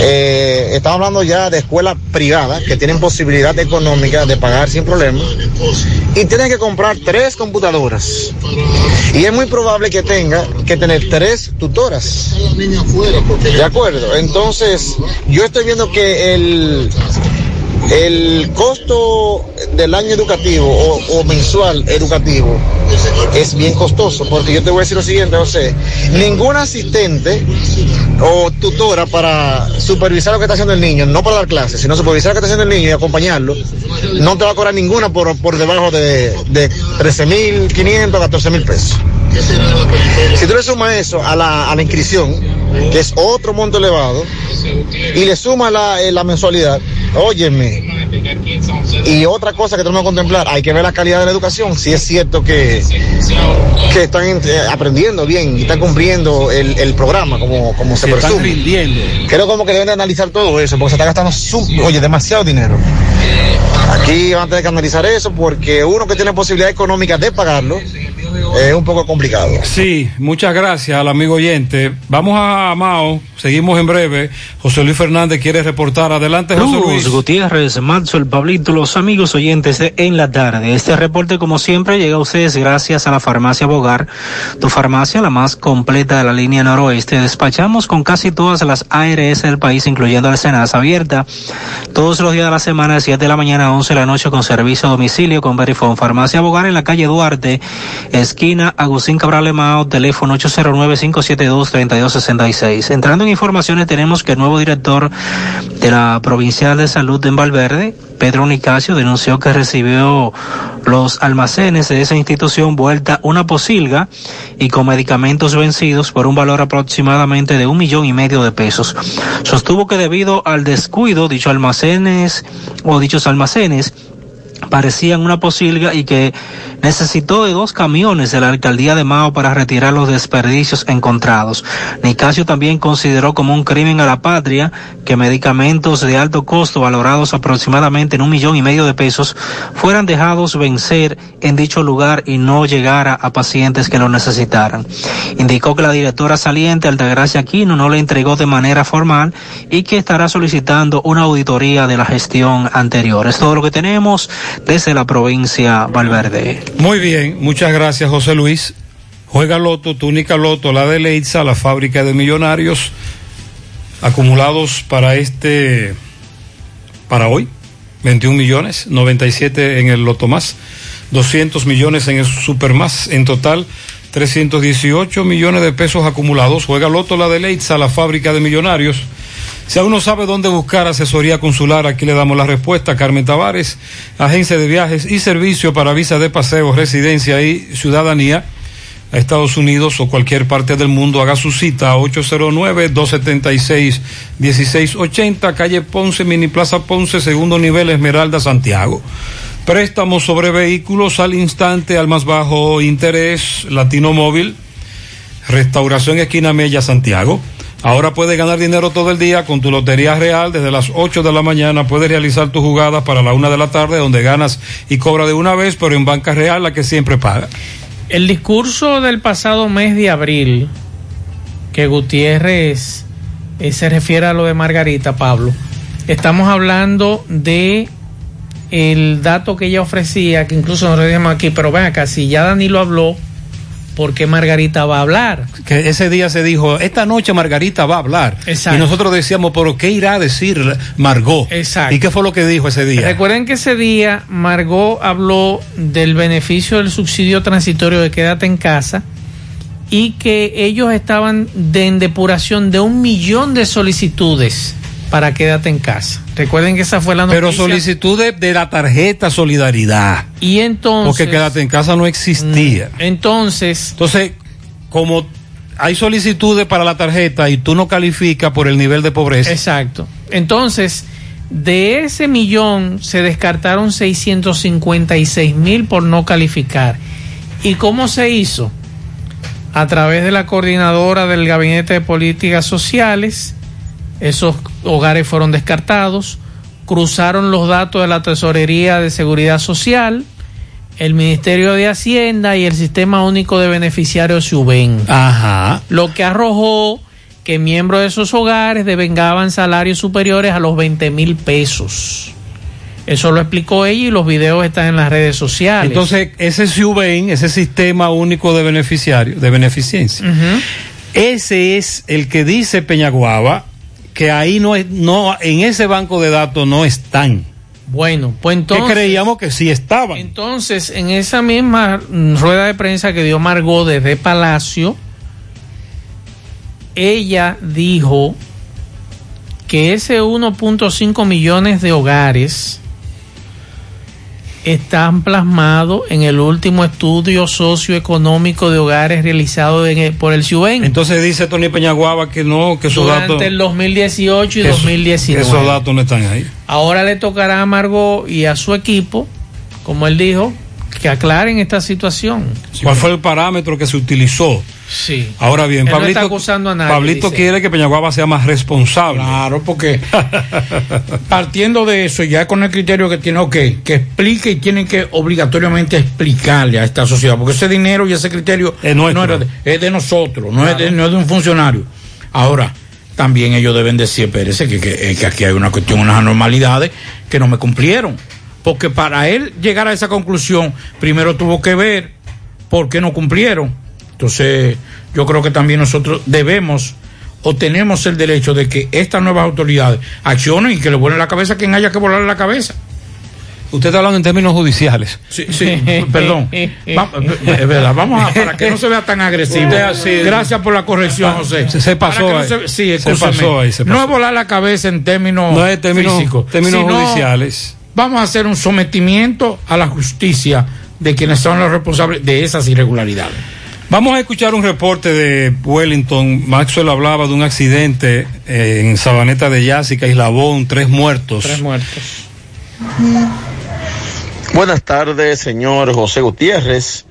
Eh, estamos hablando ya de escuelas privadas que tienen posibilidad económica de pagar sin problema y tienen que comprar tres computadoras. Y es muy probable que tenga que tener tres tutoras. ¿De acuerdo? Entonces, yo estoy viendo que el, el costo del año educativo o, mensual educativo es bien costoso, porque yo te voy a decir lo siguiente, José, ningún asistente o tutora para supervisar lo que está haciendo el niño, no para dar clases, sino supervisar lo que está haciendo el niño y acompañarlo, no te va a cobrar ninguna por, por debajo de, de 13.500, 14.000 pesos. Si tú le sumas eso a la, a la inscripción, que es otro monto elevado, y le sumas la, eh, la mensualidad, óyeme, y otra cosa que tenemos que contemplar, hay que ver la calidad de la educación, si es cierto que, que están eh, aprendiendo bien y están cumpliendo el, el programa como, como se están presume. rindiendo. Creo como que deben de analizar todo eso, porque se está gastando, su- oye, demasiado dinero. Aquí van a tener que analizar eso porque uno que tiene posibilidad económica de pagarlo es un poco complicado. Sí, muchas gracias al amigo oyente. Vamos a Mao, seguimos en breve. José Luis Fernández quiere reportar. Adelante, José Cruz, Luis. Gutiérrez, el Pablito, los amigos oyentes de En la Tarde. Este reporte, como siempre, llega a ustedes gracias a la farmacia Bogar, tu farmacia la más completa de la línea noroeste. Despachamos con casi todas las ARS del país, incluyendo la Senasa abierta, todos los días de la semana, de 7 de la mañana a 11 de la noche, con servicio a domicilio con Verifone. Farmacia Bogar en la calle Duarte, esquina Agustín Cabral Lemao, teléfono 809-572-3266. Entrando en informaciones, tenemos que el nuevo director de la Provincial de Salud en Valverde, Pedro Nicasio, denunció que recibió los almacenes de esa institución vuelta una posilga y con medicamentos vencidos por un valor aproximadamente de un millón y medio de pesos. Sostuvo que debido al descuido, dichos almacenes o dichos almacenes parecían una posilga y que necesitó de dos camiones de la alcaldía de Mao para retirar los desperdicios encontrados. Nicasio también consideró como un crimen a la patria que medicamentos de alto costo valorados aproximadamente en un millón y medio de pesos fueran dejados vencer en dicho lugar y no llegara a pacientes que lo necesitaran. Indicó que la directora saliente Altagracia Aquino no le entregó de manera formal y que estará solicitando una auditoría de la gestión anterior. Es todo lo que tenemos desde la provincia Valverde. Muy bien, muchas gracias, José Luis. Juega Loto, túnica Loto, la de Leitza, la fábrica de millonarios acumulados para este, para hoy, 21 millones, 97 en el Loto Más, 200 millones en el Super Más, en total 318 millones de pesos acumulados. Juega Loto, la de Leitza, la fábrica de millonarios. Si aún no sabe dónde buscar asesoría consular, aquí le damos la respuesta. Carmen Tavares, agencia de viajes y servicio para visa de paseo, residencia y ciudadanía a Estados Unidos o cualquier parte del mundo. Haga su cita a 809-276-1680, calle Ponce, Mini Plaza Ponce, segundo nivel, Esmeralda, Santiago. Préstamos sobre vehículos al instante, al más bajo interés, Latino Móvil, Restauración Esquina Mella, Santiago. Ahora puedes ganar dinero todo el día con tu Lotería Real. Desde las 8 de la mañana puedes realizar tus jugadas para la 1 de la tarde, donde ganas y cobras de una vez, pero en Banca Real, la que siempre paga. El discurso del pasado mes de abril, que Gutiérrez eh, se refiere a lo de Margarita, Pablo, estamos hablando de el dato que ella ofrecía, que incluso nos lo dijimos aquí, pero ven acá, si ya Danilo habló, ¿por qué Margarita va a hablar? Que ese día se dijo, esta noche Margarita va a hablar. Exacto. Y nosotros decíamos, pero ¿qué irá a decir Margot? Exacto. ¿Y qué fue lo que dijo ese día? Recuerden que ese día Margot habló del beneficio del subsidio transitorio de quédate en casa y que ellos estaban de, en depuración de un millón de solicitudes para quédate en casa. Recuerden que esa fue la noticia. Pero solicitud de, de la tarjeta Solidaridad. Y entonces... Porque quédate en casa no existía. Entonces... Entonces, como hay solicitudes para la tarjeta y tú no calificas por el nivel de pobreza. Exacto. Entonces, de ese millón se descartaron 656 mil por no calificar. ¿Y cómo se hizo? A través de la coordinadora del Gabinete de Políticas Sociales, esos hogares fueron descartados, cruzaron los datos de la Tesorería de Seguridad Social, el Ministerio de Hacienda y el Sistema Único de Beneficiarios SUBEN. Ajá. Lo que arrojó que miembros de esos hogares devengaban salarios superiores a los 20 mil pesos. Eso lo explicó ella y los videos están en las redes sociales. Entonces, ese SUBEN, ese sistema único de beneficiarios, de beneficencia, ese es el que dice Peñaguaba que ahí no es, no, en ese banco de datos no están. Bueno, pues entonces. Que creíamos que sí estaban. Entonces, en esa misma rueda de prensa que dio Margot desde Palacio, ella dijo que ese 1.5 millones de hogares están plasmados en el último estudio socioeconómico de hogares realizado en el- por el CIUBEN Entonces dice Tony Peñaguaba que no, que esos durante datos. el 2018 y que esos- 2019. que esos datos no están ahí. Ahora le tocará a Margot y a su equipo, como él dijo, que aclaren esta situación. ¿Cuál fue el parámetro que se utilizó? Sí. Ahora bien, Él no Pablito, está acusando a nadie, Pablito quiere que Peñaguaba sea más responsable. Claro, porque (laughs) partiendo de eso, ya con el criterio que tiene, ok, que explique y tienen que obligatoriamente explicarle a esta sociedad, porque ese dinero y ese criterio no era de, es de nosotros, no, es de, no es de un funcionario. Ahora, también ellos deben decir, espérese, que, que, que aquí hay una cuestión, unas anormalidades que no me cumplieron. Porque para él llegar a esa conclusión, primero tuvo que ver por qué no cumplieron. Entonces, yo creo que también nosotros debemos o tenemos el derecho de que estas nuevas autoridades accionen y que le vuelen la cabeza a quien haya que volarle la cabeza. Usted está hablando en términos judiciales. Sí, sí, perdón. (laughs) Va- es verdad, vamos a, para que no se vea tan agresivo. Gracias por la corrección, José. Se- se pasó no se- sí, Se escúcheme. pasó ahí, se No es volar la cabeza en términos, No es términos- físicos, términos sino judiciales. Vamos a hacer un sometimiento a la justicia de quienes son los responsables de esas irregularidades. Vamos a escuchar un reporte de Wellington. Maxwell hablaba de un accidente eh, en Sabaneta de Yásica, Islabón, tres muertos. Tres muertos. Buenas tardes, señor José Gutiérrez.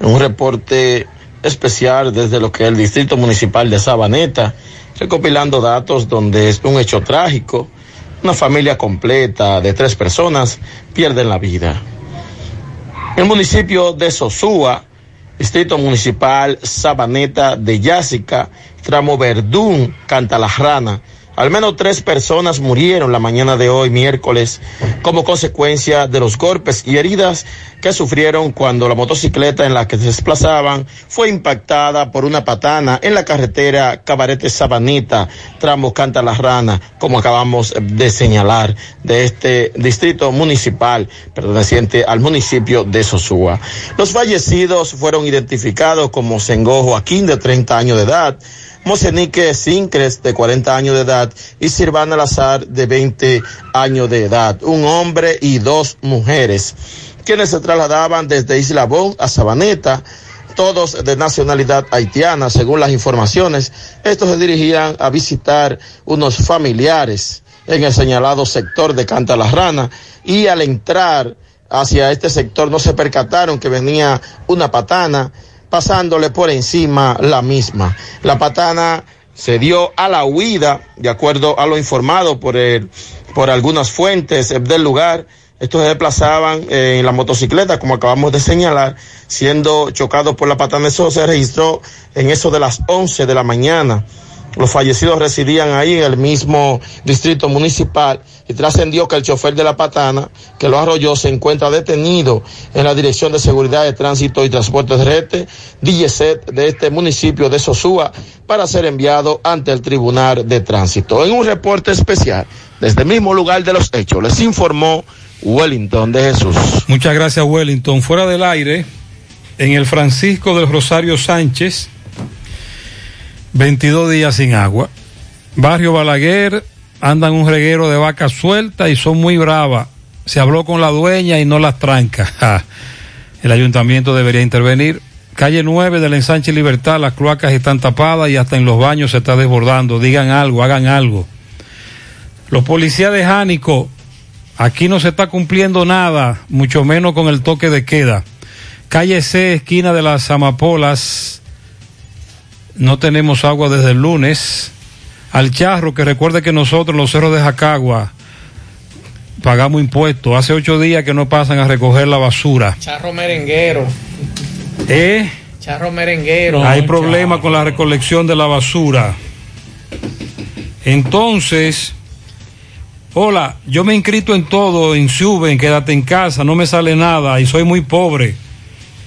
Un reporte especial desde lo que es el Distrito Municipal de Sabaneta, recopilando datos donde es un hecho trágico. Una familia completa de tres personas pierden la vida. El municipio de Sosúa, Distrito Municipal Sabaneta de Yásica, tramo Verdún, Cantalarrana. Al menos tres personas murieron la mañana de hoy, miércoles, como consecuencia de los golpes y heridas que sufrieron cuando la motocicleta en la que se desplazaban fue impactada por una patana en la carretera Cabarete Sabanita, tramo Cantalarrana, como acabamos de señalar, de este distrito municipal perteneciente al municipio de Sosúa. Los fallecidos fueron identificados como Sengo Joaquín, de 30 años de edad, Mosenique Sincres, de 40 años de edad, y Silvana Lazar, de 20 años de edad, un hombre y dos mujeres, quienes se trasladaban desde Islabón a Sabaneta, todos de nacionalidad haitiana, según las informaciones. Estos se dirigían a visitar unos familiares en el señalado sector de Cantalarrana y al entrar hacia este sector no se percataron que venía una patana pasándole por encima la misma. La patana se dio a la huida, de acuerdo a lo informado por, el, por algunas fuentes del lugar. Estos se desplazaban eh, en la motocicleta, como acabamos de señalar, siendo chocados por la patana. Eso se registró en eso de las 11 de la mañana. Los fallecidos residían ahí en el mismo distrito municipal y trascendió que el chofer de la patana que lo arrolló se encuentra detenido en la Dirección de Seguridad de Tránsito y Transporte Terrestre, DGCET, de este municipio de Sosúa, para ser enviado ante el Tribunal de Tránsito. En un reporte especial, desde el mismo lugar de los hechos, les informó Wellington de Jesús. Muchas gracias, Wellington. Fuera del aire, en el Francisco del Rosario Sánchez, 22 días sin agua. Barrio Balaguer, andan un reguero de vacas sueltas y son muy bravas. Se habló con la dueña y no las tranca. (laughs) El ayuntamiento debería intervenir. Calle 9 del ensanche Libertad, las cloacas están tapadas y hasta en los baños se está desbordando. Digan algo, hagan algo. Los policías de Jánico, aquí no se está cumpliendo nada, mucho menos con el toque de queda. Calle C, esquina de las Amapolas, no tenemos agua desde el lunes. Al charro, que recuerde que nosotros, los cerros de Jacagua, pagamos impuestos. Hace ocho días que no pasan a recoger la basura. Charro merenguero. ¿Eh? Charro merenguero. Hay problemas con la recolección de la basura. Entonces, hola, yo me he inscrito en todo, en Suben, quédate en casa, no me sale nada y soy muy pobre.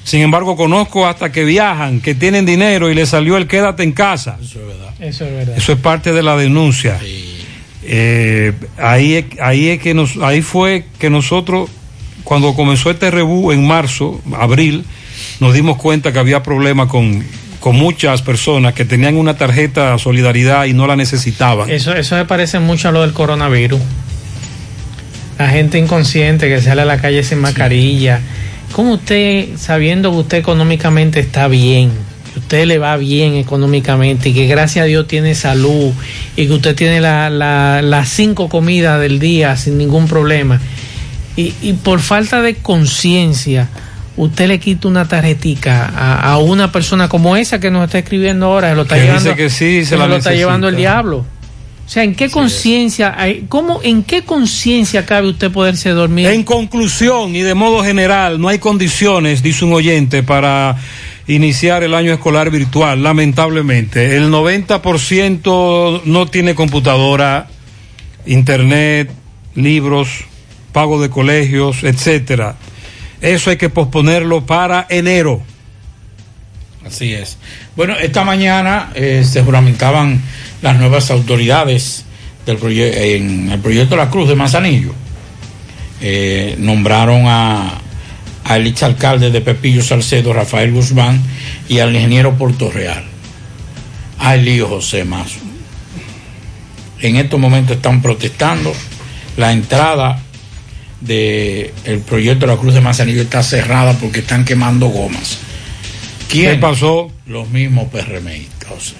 Sin embargo, conozco hasta que viajan, que tienen dinero y les salió el quédate en casa. Eso es verdad. Eso es parte de la denuncia. Eh, ahí, es- ahí es que nos, ahí fue que nosotros, cuando comenzó este rebú en marzo, abril, nos dimos cuenta que había problemas con, con muchas personas que tenían una tarjeta solidaridad y no la necesitaban. Eso, eso me parece mucho a lo del coronavirus. La gente inconsciente que sale a la calle sin mascarilla. ¿Cómo usted, sabiendo que usted económicamente está bien, que usted le va bien económicamente y que gracias a Dios tiene salud y que usted tiene la- la- las cinco comidas del día sin ningún problema, y, y por falta de conciencia, usted le quita una tarjetica a, a una persona como esa que nos está escribiendo ahora, se lo está Que dice llevando, que sí, se la lo está necesita. llevando el diablo. O sea, ¿en qué conciencia, hay- cómo, en qué conciencia cabe usted poderse dormir? En conclusión y de modo general, no hay condiciones, dice un oyente, para iniciar el año escolar virtual, lamentablemente. El 90% no tiene computadora, internet, libros, pago de colegios, etcétera. Eso hay que posponerlo para enero. Así es. Bueno, esta mañana eh, se juramentaban las nuevas autoridades del en el proyecto La Cruz de Manzanillo. Eh, nombraron a, al exalcalde de Pepillo Salcedo, Rafael Guzmán, y al ingeniero Portorreal, a Elío José Mazo. En estos momentos están protestando. La entrada del proyecto La Cruz de Manzanillo está cerrada porque están quemando gomas. ¿Quién? ¿Qué pasó? Los mismos PRMistas.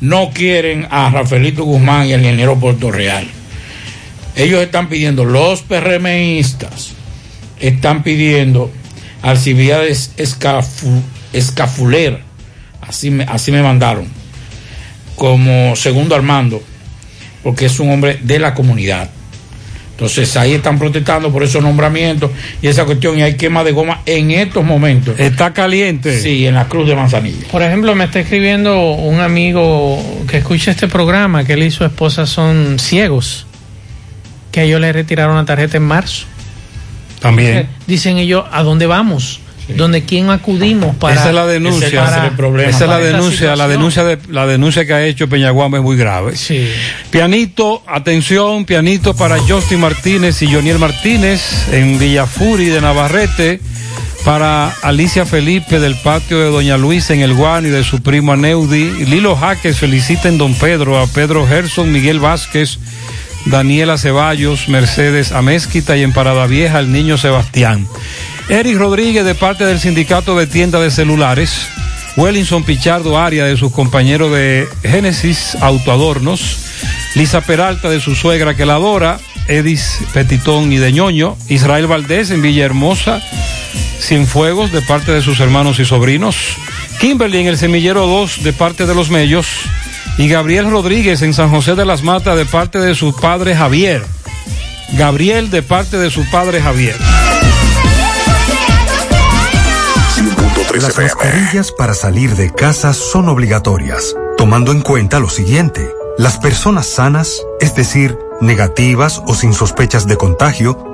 No quieren a Rafaelito Guzmán y al ingeniero Puerto Real. Ellos están pidiendo, los PRMistas están pidiendo Alcibiades Escafu- Escafuler, así me, así me mandaron, como segundo al mando, porque es un hombre de la comunidad. Entonces ahí están protestando por esos nombramientos y esa cuestión y hay quema de goma en estos momentos. Está caliente. Sí, en la Cruz de Manzanillo. Por ejemplo, me está escribiendo un amigo que escucha este programa que él y su esposa son ciegos, que ellos le retiraron la tarjeta en marzo. También. Dicen ellos, ¿a dónde vamos? ¿Dónde quién acudimos para Esa es la denuncia. para- Esa es la denuncia. La denuncia, de, la denuncia que ha hecho Peñaguama es muy grave. Sí. Pianito, atención, pianito para Justin Martínez y Joniel Martínez en Villafuri de Navarrete. Para Alicia Felipe del patio de Doña Luisa en el Guano y de su primo Aneudi. Lilo Jaques felicita en Don Pedro a Pedro Gerson, Miguel Vázquez, Daniela Ceballos, Mercedes Amezquita y en Parada Vieja el niño Sebastián. Eric Rodríguez de parte del sindicato de tiendas de celulares. Wellington Pichardo Aria de sus compañeros de Génesis Autoadornos. Lisa Peralta de su suegra que la adora. Edis Petitón y de Ñoño. Israel Valdés en Villahermosa. Cienfuegos de parte de sus hermanos y sobrinos. Kimberly en el Semillero 2 de parte de los Mellos. Y Gabriel Rodríguez en San José de las Matas de parte de su padre Javier. Gabriel de parte de su padre Javier. Las mascarillas para salir de casa son obligatorias, tomando en cuenta lo siguiente. Las personas sanas, es decir, negativas o sin sospechas de contagio,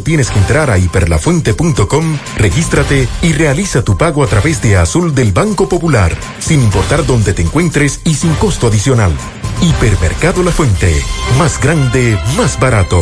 tienes que entrar a hiperlafuente.com, regístrate y realiza tu pago a través de Azul del Banco Popular, sin importar dónde te encuentres y sin costo adicional. Hipermercado La Fuente, más grande, más barato.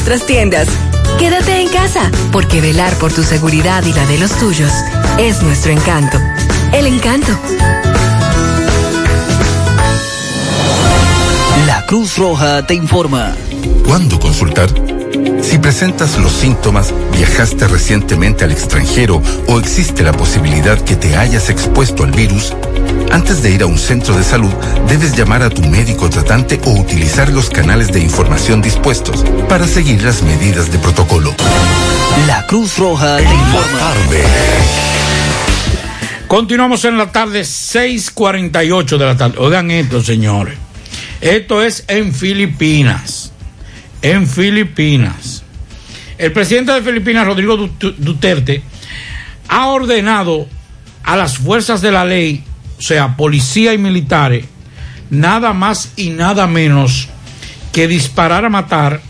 nuestras tiendas. Quédate en casa, porque velar por tu seguridad y la de los tuyos es nuestro encanto. El encanto. La Cruz Roja te informa. ¿Cuándo consultar? Si presentas los síntomas, viajaste recientemente al extranjero o existe la posibilidad que te hayas expuesto al virus, antes de ir a un centro de salud, debes llamar a tu médico tratante o utilizar los canales de información dispuestos para seguir las medidas de protocolo. La Cruz Roja te informa. Continuamos en la tarde, 6:48 de la tarde. Oigan esto, señores. Esto es en Filipinas. En Filipinas. El presidente de Filipinas, Rodrigo Dut- Duterte, ha ordenado a las fuerzas de la ley, o sea, policía y militares, nada más y nada menos que disparar a matar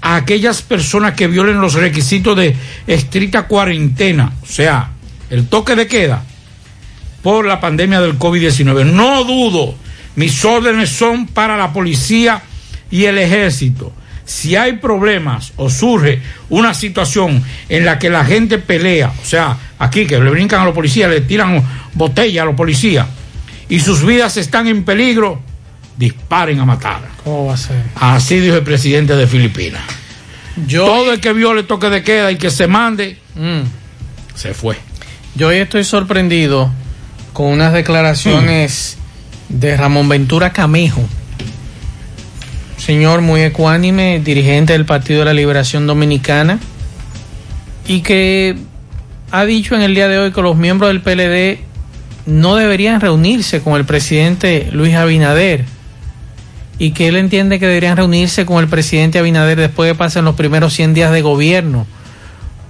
a aquellas personas que violen los requisitos de estricta cuarentena, o sea, el toque de queda por la pandemia del COVID-19. No dudo, mis órdenes son para la policía y el ejército. Si hay problemas o surge una situación en la que la gente pelea, o sea, aquí que le brincan a los policías, le tiran botella a los policías y sus vidas están en peligro, disparen a matar. ¿Cómo va a ser? Así dijo el presidente de Filipinas. Yo- Todo el que viole toque de queda y que se mande, se fue. Yo hoy estoy sorprendido con unas declaraciones de Ramón Ventura Camejo, señor muy ecuánime, dirigente del Partido de la Liberación Dominicana, y que ha dicho en el día de hoy que los miembros del PLD no deberían reunirse con el presidente Luis Abinader y que él entiende que deberían reunirse con el presidente Abinader después de pasar los primeros 100 días de gobierno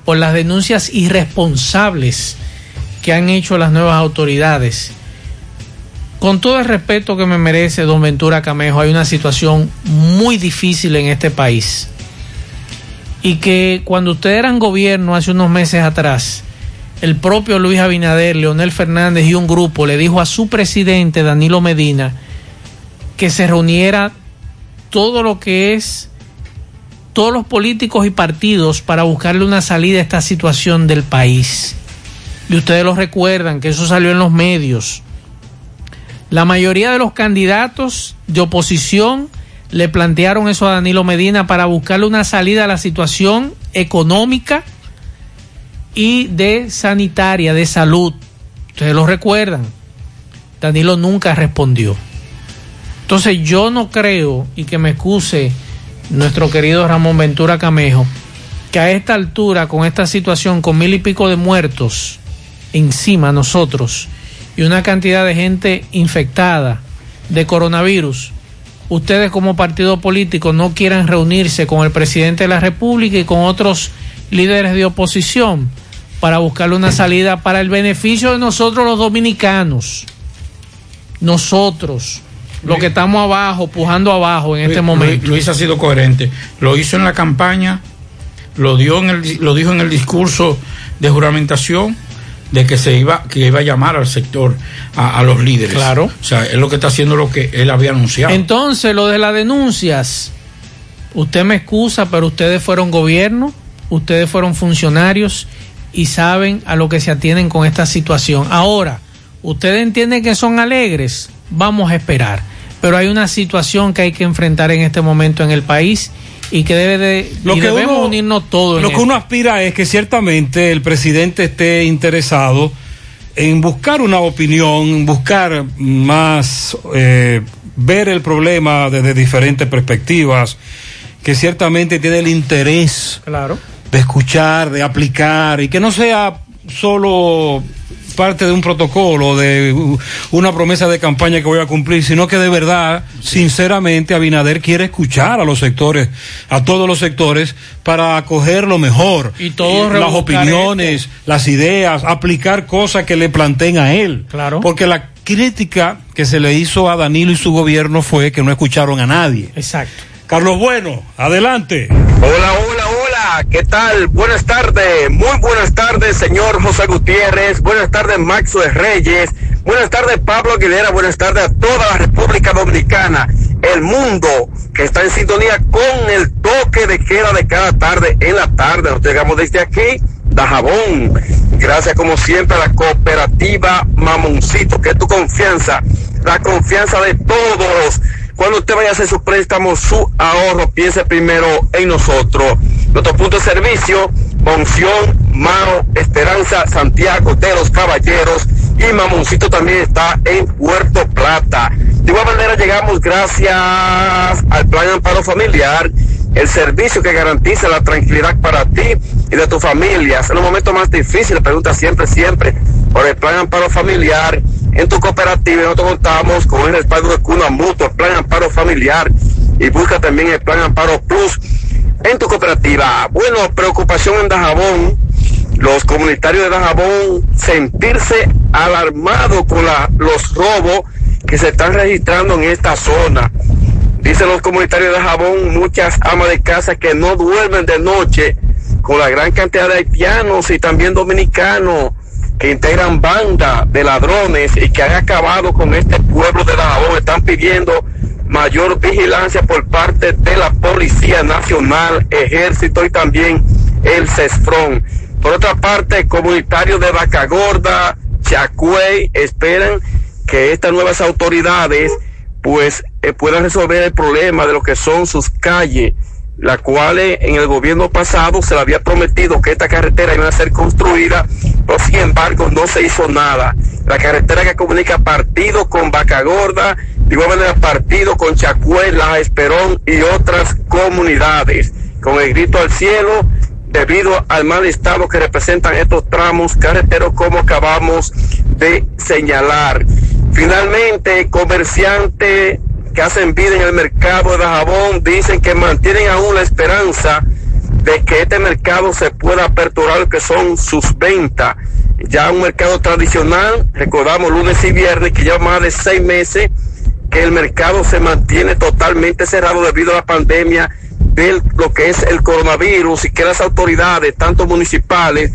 por las denuncias irresponsables que han hecho las nuevas autoridades. Con todo el respeto que me merece don Ventura Camejo, hay una situación muy difícil en este país. Y que cuando ustedes eran gobierno hace unos meses atrás, el propio Luis Abinader, Leonel Fernández y un grupo le dijo a su presidente Danilo Medina que se reuniera todo lo que es todos los políticos y partidos para buscarle una salida a esta situación del país. Y ustedes lo recuerdan, que eso salió en los medios. La mayoría de los candidatos de oposición le plantearon eso a Danilo Medina para buscarle una salida a la situación económica y de sanitaria, de salud. Ustedes lo recuerdan. Danilo nunca respondió. Entonces yo no creo, y que me excuse nuestro querido Ramón Ventura Camejo, que a esta altura, con esta situación, con mil y pico de muertos encima nosotros y una cantidad de gente infectada de coronavirus, ustedes como partido político no quieran reunirse con el presidente de la República y con otros líderes de oposición para buscarle una salida para el beneficio de nosotros los dominicanos. Nosotros, lo que estamos abajo, pujando abajo en este Luis- momento. Luis ha sido coherente. Lo hizo en la campaña, lo dio en el, lo dijo en el discurso de juramentación de que se iba que iba a llamar al sector a, a los líderes. Claro. O sea, es lo que está haciendo lo que él había anunciado. Entonces, lo de las denuncias, usted me excusa, pero ustedes fueron gobierno, ustedes fueron funcionarios y saben a lo que se atienen con esta situación. Ahora, ustedes entienden que son alegres, vamos a esperar. Pero hay una situación que hay que enfrentar en este momento en el país y que debe de Lo que debemos uno- unirnos todos. Lo que esto. uno aspira es que ciertamente el presidente esté interesado en buscar una opinión, buscar más, eh, ver el problema desde diferentes perspectivas, que ciertamente tiene el interés Claro. De escuchar, de aplicar y que no sea solo parte de un protocolo, de una promesa de campaña que voy a cumplir, sino que de verdad, sinceramente, Abinader quiere escuchar a los sectores, a todos los sectores, para acoger lo mejor. Y todos las rebuscar opiniones, las ideas, aplicar cosas que le planteen a él. Claro. Porque la crítica que se le hizo a Danilo y su gobierno fue que no escucharon a nadie. Exacto. Carlos Bueno, adelante. Hola, hola, hola, ¿qué tal? Buenas tardes, muy buenas tardes, señor José Gutiérrez, buenas tardes, Maxwell Reyes, buenas tardes, Pablo Aguilera, buenas tardes a toda la República Dominicana, el mundo que está en sintonía con el toque de queda de cada tarde en la tarde. Nos llegamos desde aquí, Dajabón. Gracias como siempre a la cooperativa Mamoncito, que es tu confianza, la confianza de todos. Cuando usted vaya a hacer su préstamo, su ahorro, piense primero en nosotros. Nuestro punto de servicio, Monción, Mao, Esperanza, Santiago de los Caballeros y Mamoncito también está en Puerto Plata. De igual manera llegamos gracias al Plan Amparo Familiar, el servicio que garantiza la tranquilidad para ti y de tu familia. En los momentos más difíciles, pregunta siempre, siempre por el Plan Amparo Familiar en tu cooperativa. Nosotros contamos con el respaldo de Cuna Mutua, el Plan Amparo Familiar y busca también el Plan Amparo Plus en tu cooperativa. Bueno, preocupación en Dajabón. Los comunitarios de Dajabón sentirse alarmados con los robos que se están registrando en esta zona. Dicen los comunitarios de Dajabón, muchas amas de casa que no duermen de noche con la gran cantidad de haitianos y también dominicanos que integran banda de ladrones y que han acabado con este pueblo de Dajabón. Están pidiendo mayor vigilancia por parte de la Policía Nacional, Ejército y también el CESFRON. Por otra parte, comunitarios de Vaca Gorda, Chacuey, esperan que estas nuevas autoridades pues eh, puedan resolver el problema de lo que son sus calles, las cuales en el gobierno pasado se le había prometido que esta carretera iba a ser construida, pero sin embargo no se hizo nada. La carretera que comunica partido con Vaca Gorda, de igual partido con Chacuela, Esperón y otras comunidades, con el grito al cielo debido al mal estado que representan estos tramos carreteros como acabamos de señalar. Finalmente, comerciantes que hacen vida en el mercado de Dajabón dicen que mantienen aún la esperanza de que este mercado se pueda aperturar que son sus ventas. Ya un mercado tradicional, recordamos lunes y viernes, que lleva más de seis meses que el mercado se mantiene totalmente cerrado debido a la pandemia de lo que es el coronavirus y que las autoridades, tanto municipales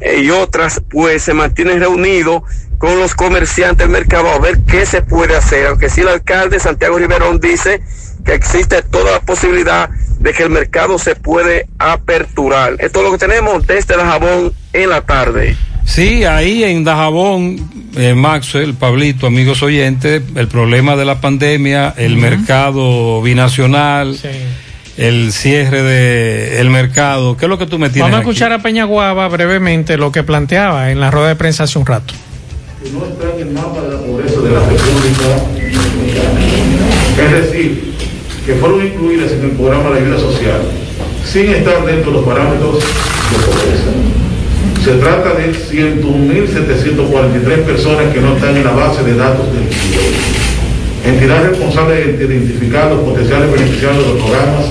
eh, y otras, pues se mantienen reunidos con los comerciantes del mercado a ver qué se puede hacer. Aunque sí el alcalde Santiago Riverón dice que existe toda la posibilidad de que el mercado se puede aperturar. Esto es lo que tenemos desde la jabón en la tarde. Sí, ahí en Dajabón, eh, Maxwell, Pablito, amigos oyentes, el problema de la pandemia, el mercado binacional, el cierre del el mercado. ¿Qué es lo que tú me tienes Vamos a aquí? escuchar a Peñaguaba brevemente lo que planteaba en la rueda de prensa hace un rato. que no está en el mapa de la pobreza de la República Dominicana. Es decir, que fueron incluidas en el programa de ayuda social sin estar dentro de los parámetros de pobreza. Se trata de 101.743 personas que no están en la base de datos del INSIDE. Entidades responsables de identificar los potenciales beneficiarios de los programas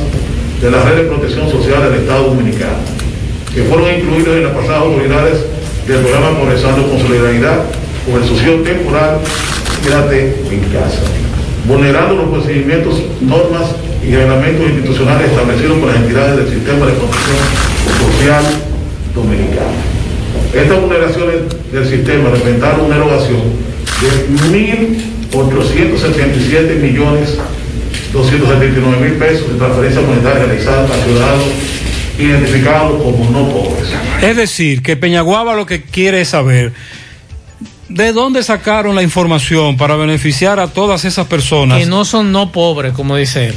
de la red de protección social del Estado Dominicano, que fueron incluidos en las pasadas autoridades del programa Progresando con Solidaridad con el subsidio temporal Quédate en casa. vulnerando los procedimientos, normas y reglamentos institucionales establecidos por las entidades del sistema de protección social dominicano. Estas vulneraciones del sistema representaron una erogación de 1.877 millones 279 mil pesos de transferencia monetaria realizadas a ciudadanos identificados como no pobres. Es decir, que Peñaguaba lo que quiere es saber de dónde sacaron la información para beneficiar a todas esas personas. Que no son no pobres, como dice él.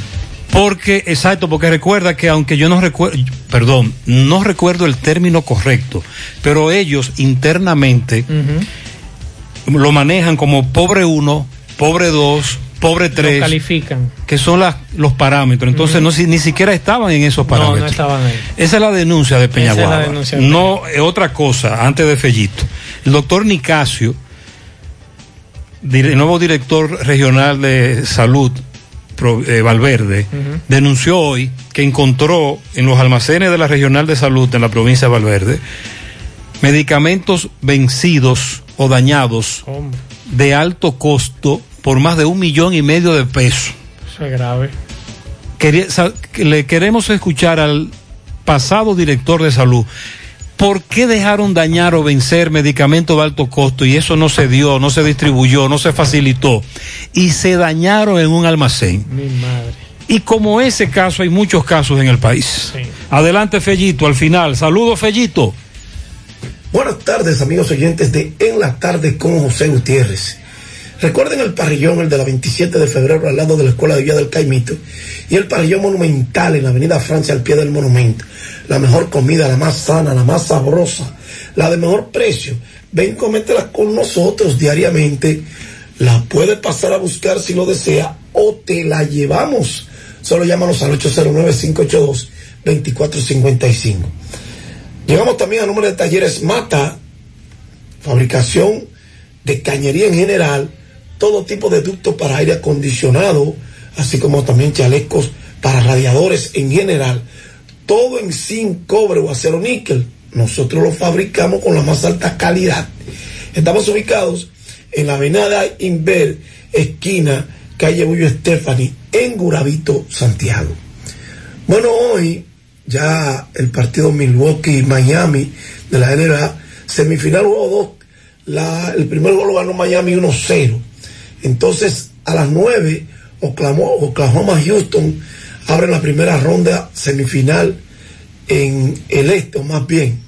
Porque, exacto, porque recuerda que aunque yo no recuerdo, perdón, no recuerdo el término correcto, pero ellos internamente lo manejan como pobre uno, pobre dos, pobre tres. Lo califican. Que son las, los parámetros. Entonces, no, si, ni siquiera estaban en esos parámetros. No, no estaban ahí. Esa es la denuncia de Esa es Peñaguaba. la denuncia de no, eh, otra cosa, antes de Fellito. El doctor Nicasio, el nuevo director regional de salud, Eh, Valverde, denunció hoy que encontró en los almacenes de la regional de salud en la provincia de Valverde medicamentos vencidos o dañados Hombre, de alto costo por más de un millón y medio de pesos. eso es grave. Quería- le queremos escuchar al pasado director de salud. ¿Por qué dejaron dañar o vencer medicamentos de alto costo y eso no se dio, no se distribuyó, no se facilitó y se dañaron en un almacén? Mi madre. Y como ese caso hay muchos casos en el país. Adelante Fellito, al final. Saludos Fellito. Buenas tardes, amigos oyentes de En la Tarde con José Gutiérrez. Recuerden el parrillón, el de la 27 de febrero, al lado de la Escuela de Villa del Caimito, y el parrillón monumental en la Avenida Francia, al pie del monumento. La mejor comida, la más sana, la más sabrosa, la de mejor precio. Ven, cométela con nosotros diariamente. La puedes pasar a buscar si lo desea o te la llevamos. Solo llámanos al 809-582-2455. Llegamos también al número de talleres Mata, fabricación de cañería en general, todo tipo de ductos para aire acondicionado, así como también chalecos para radiadores en general, todo en zinc, cobre o acero níquel. Nosotros lo fabricamos con la más alta calidad. Estamos ubicados en la avenida Inver, esquina calle Bullo Stephanie, en Gurabito, Santiago. Bueno, hoy ya el partido Milwaukee-Miami de la NBA, semifinal juego 2, la- el primer gol lo ganó Miami 1-0. Entonces, a las 9, Oklahoma, Oklahoma-Houston abren la primera ronda semifinal en el este, o más bien,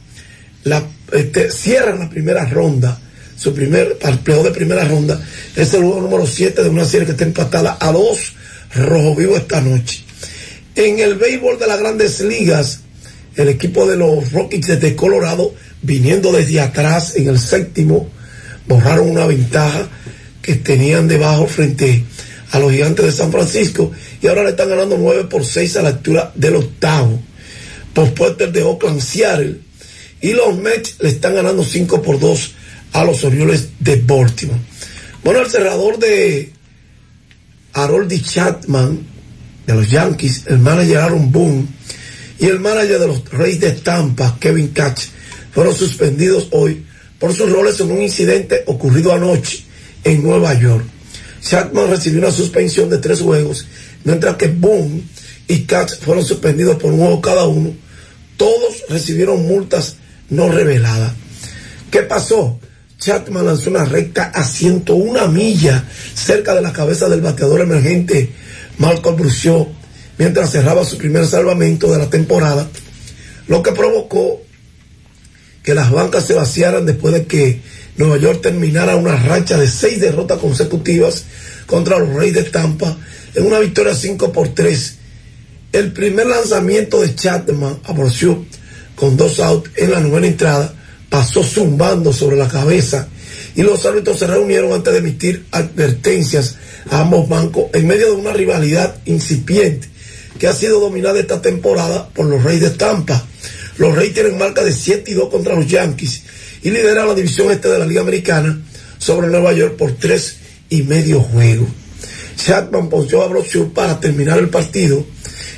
la, este, cierran la primera ronda, su primer partido de primera ronda, es el número 7 de una serie que está empatada a dos rojo vivo esta noche. En el béisbol de las grandes ligas, el equipo de los Rockies de Colorado, viniendo desde atrás en el séptimo, borraron una ventaja que tenían debajo frente a los gigantes de San Francisco y ahora le están ganando 9 por 6 a la altura del octavo. Pospuestos de Oakland, Seattle y los Mets le están ganando 5 por 2 a los Orioles de Baltimore. Bueno, el cerrador de Harold Chapman de los Yankees, el manager Aaron Boone y el manager de los Reyes de Tampa, Kevin Catch, fueron suspendidos hoy por sus roles en un incidente ocurrido anoche en Nueva York. Chapman recibió una suspensión de tres juegos, mientras que Boone y Catch fueron suspendidos por un juego cada uno. Todos recibieron multas no reveladas. ¿Qué pasó? Chapman lanzó una recta a 101 millas cerca de la cabeza del bateador emergente Malcolm Brucio mientras cerraba su primer salvamento de la temporada, lo que provocó que las bancas se vaciaran después de que Nueva York terminara una racha de seis derrotas consecutivas contra los Reyes de Tampa en una victoria 5 por 3. El primer lanzamiento de Chapman a Brucio con dos outs en la novena entrada pasó zumbando sobre la cabeza y los árbitros se reunieron antes de emitir advertencias a ambos bancos en medio de una rivalidad incipiente que ha sido dominada esta temporada por los Reyes de Tampa. Los Reyes tienen marca de 7 y 2 contra los Yankees y lideran la división este de la Liga Americana sobre Nueva York por tres y medio juegos. Chapman ponchó a Brosur para terminar el partido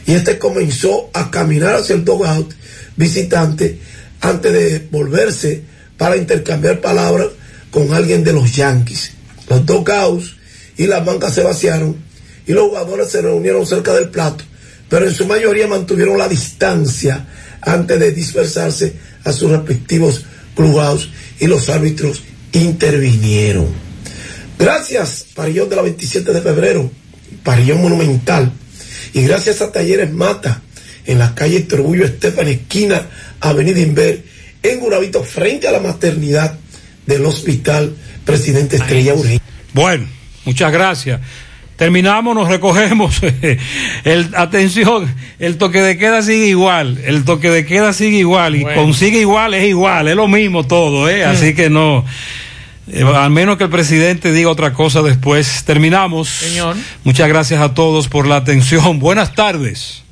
y este comenzó a caminar hacia el dugout visitante antes de volverse para intercambiar palabras con alguien de los Yankees. Los dugouts y las bancas se vaciaron y los jugadores se reunieron cerca del plato, pero en su mayoría mantuvieron la distancia antes de dispersarse a sus respectivos clubhouse y los árbitros intervinieron. Gracias, Parillón de la 27 de febrero, Parillón Monumental, y gracias a Talleres Mata, en la calle Trujillo Estefan, esquina Avenida Inver, en Guravito, frente a la maternidad del Hospital Presidente Estrella Urgente. Bueno, muchas gracias. Terminamos, nos recogemos. (laughs) el, atención, el toque de queda sigue igual. El toque de queda sigue igual. Y consigue igual, es igual. Es lo mismo todo, ¿eh? Así que no. Eh, al menos que el presidente diga otra cosa después. Terminamos. Señor. Muchas gracias a todos por la atención. (laughs) Buenas tardes.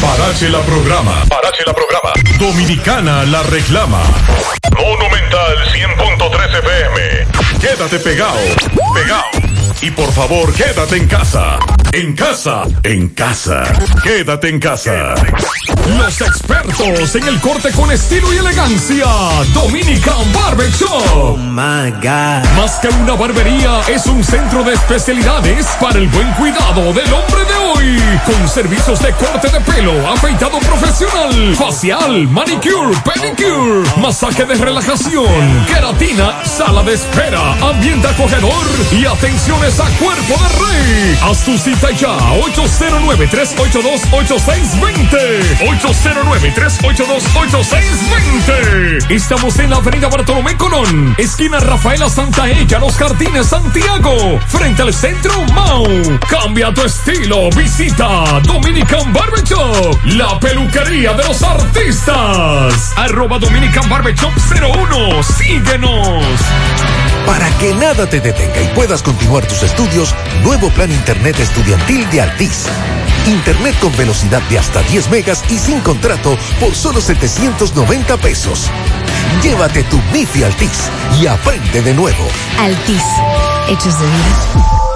Parache la programa. Parache la programa. Dominicana la reclama. Monumental 100.13 FM. Quédate pegado. Pegado. Y por favor, quédate en casa. En casa. En casa. Quédate en casa. Los expertos en el corte con estilo y elegancia. Dominican Barber Shop. Más que una barbería, es un centro de especialidades para el buen cuidado del hombre de hoy. Con servicios de corte de pelo, afeitado profesional, facial, manicure, pedicure, masaje de relajación, queratina, sala de espera, ambiente acogedor y atenciones a cuerpo de rey. Haz tu cita ya, 809-382-8620. 809-382-8620. Estamos en la avenida Bartolomé Colón, esquina Rafaela Santa Ella, Los Jardines, Santiago, frente al centro Mau. Cambia tu estilo, visita Dominican Barber Shop, la peluquería de los artistas. Arroba Dominican Barber Shop 01, síguenos. Para que nada te detenga y puedas continuar tus estudios, nuevo plan Internet estudiantil de Altis. Internet con velocidad de hasta 10 megas y sin contrato por solo 790 pesos. Llévate tu MIFI Altis y aprende de nuevo. Altis, hechos de vida,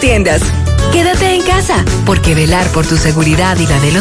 tiendas. Quédate en casa, porque velar por tu seguridad y la de los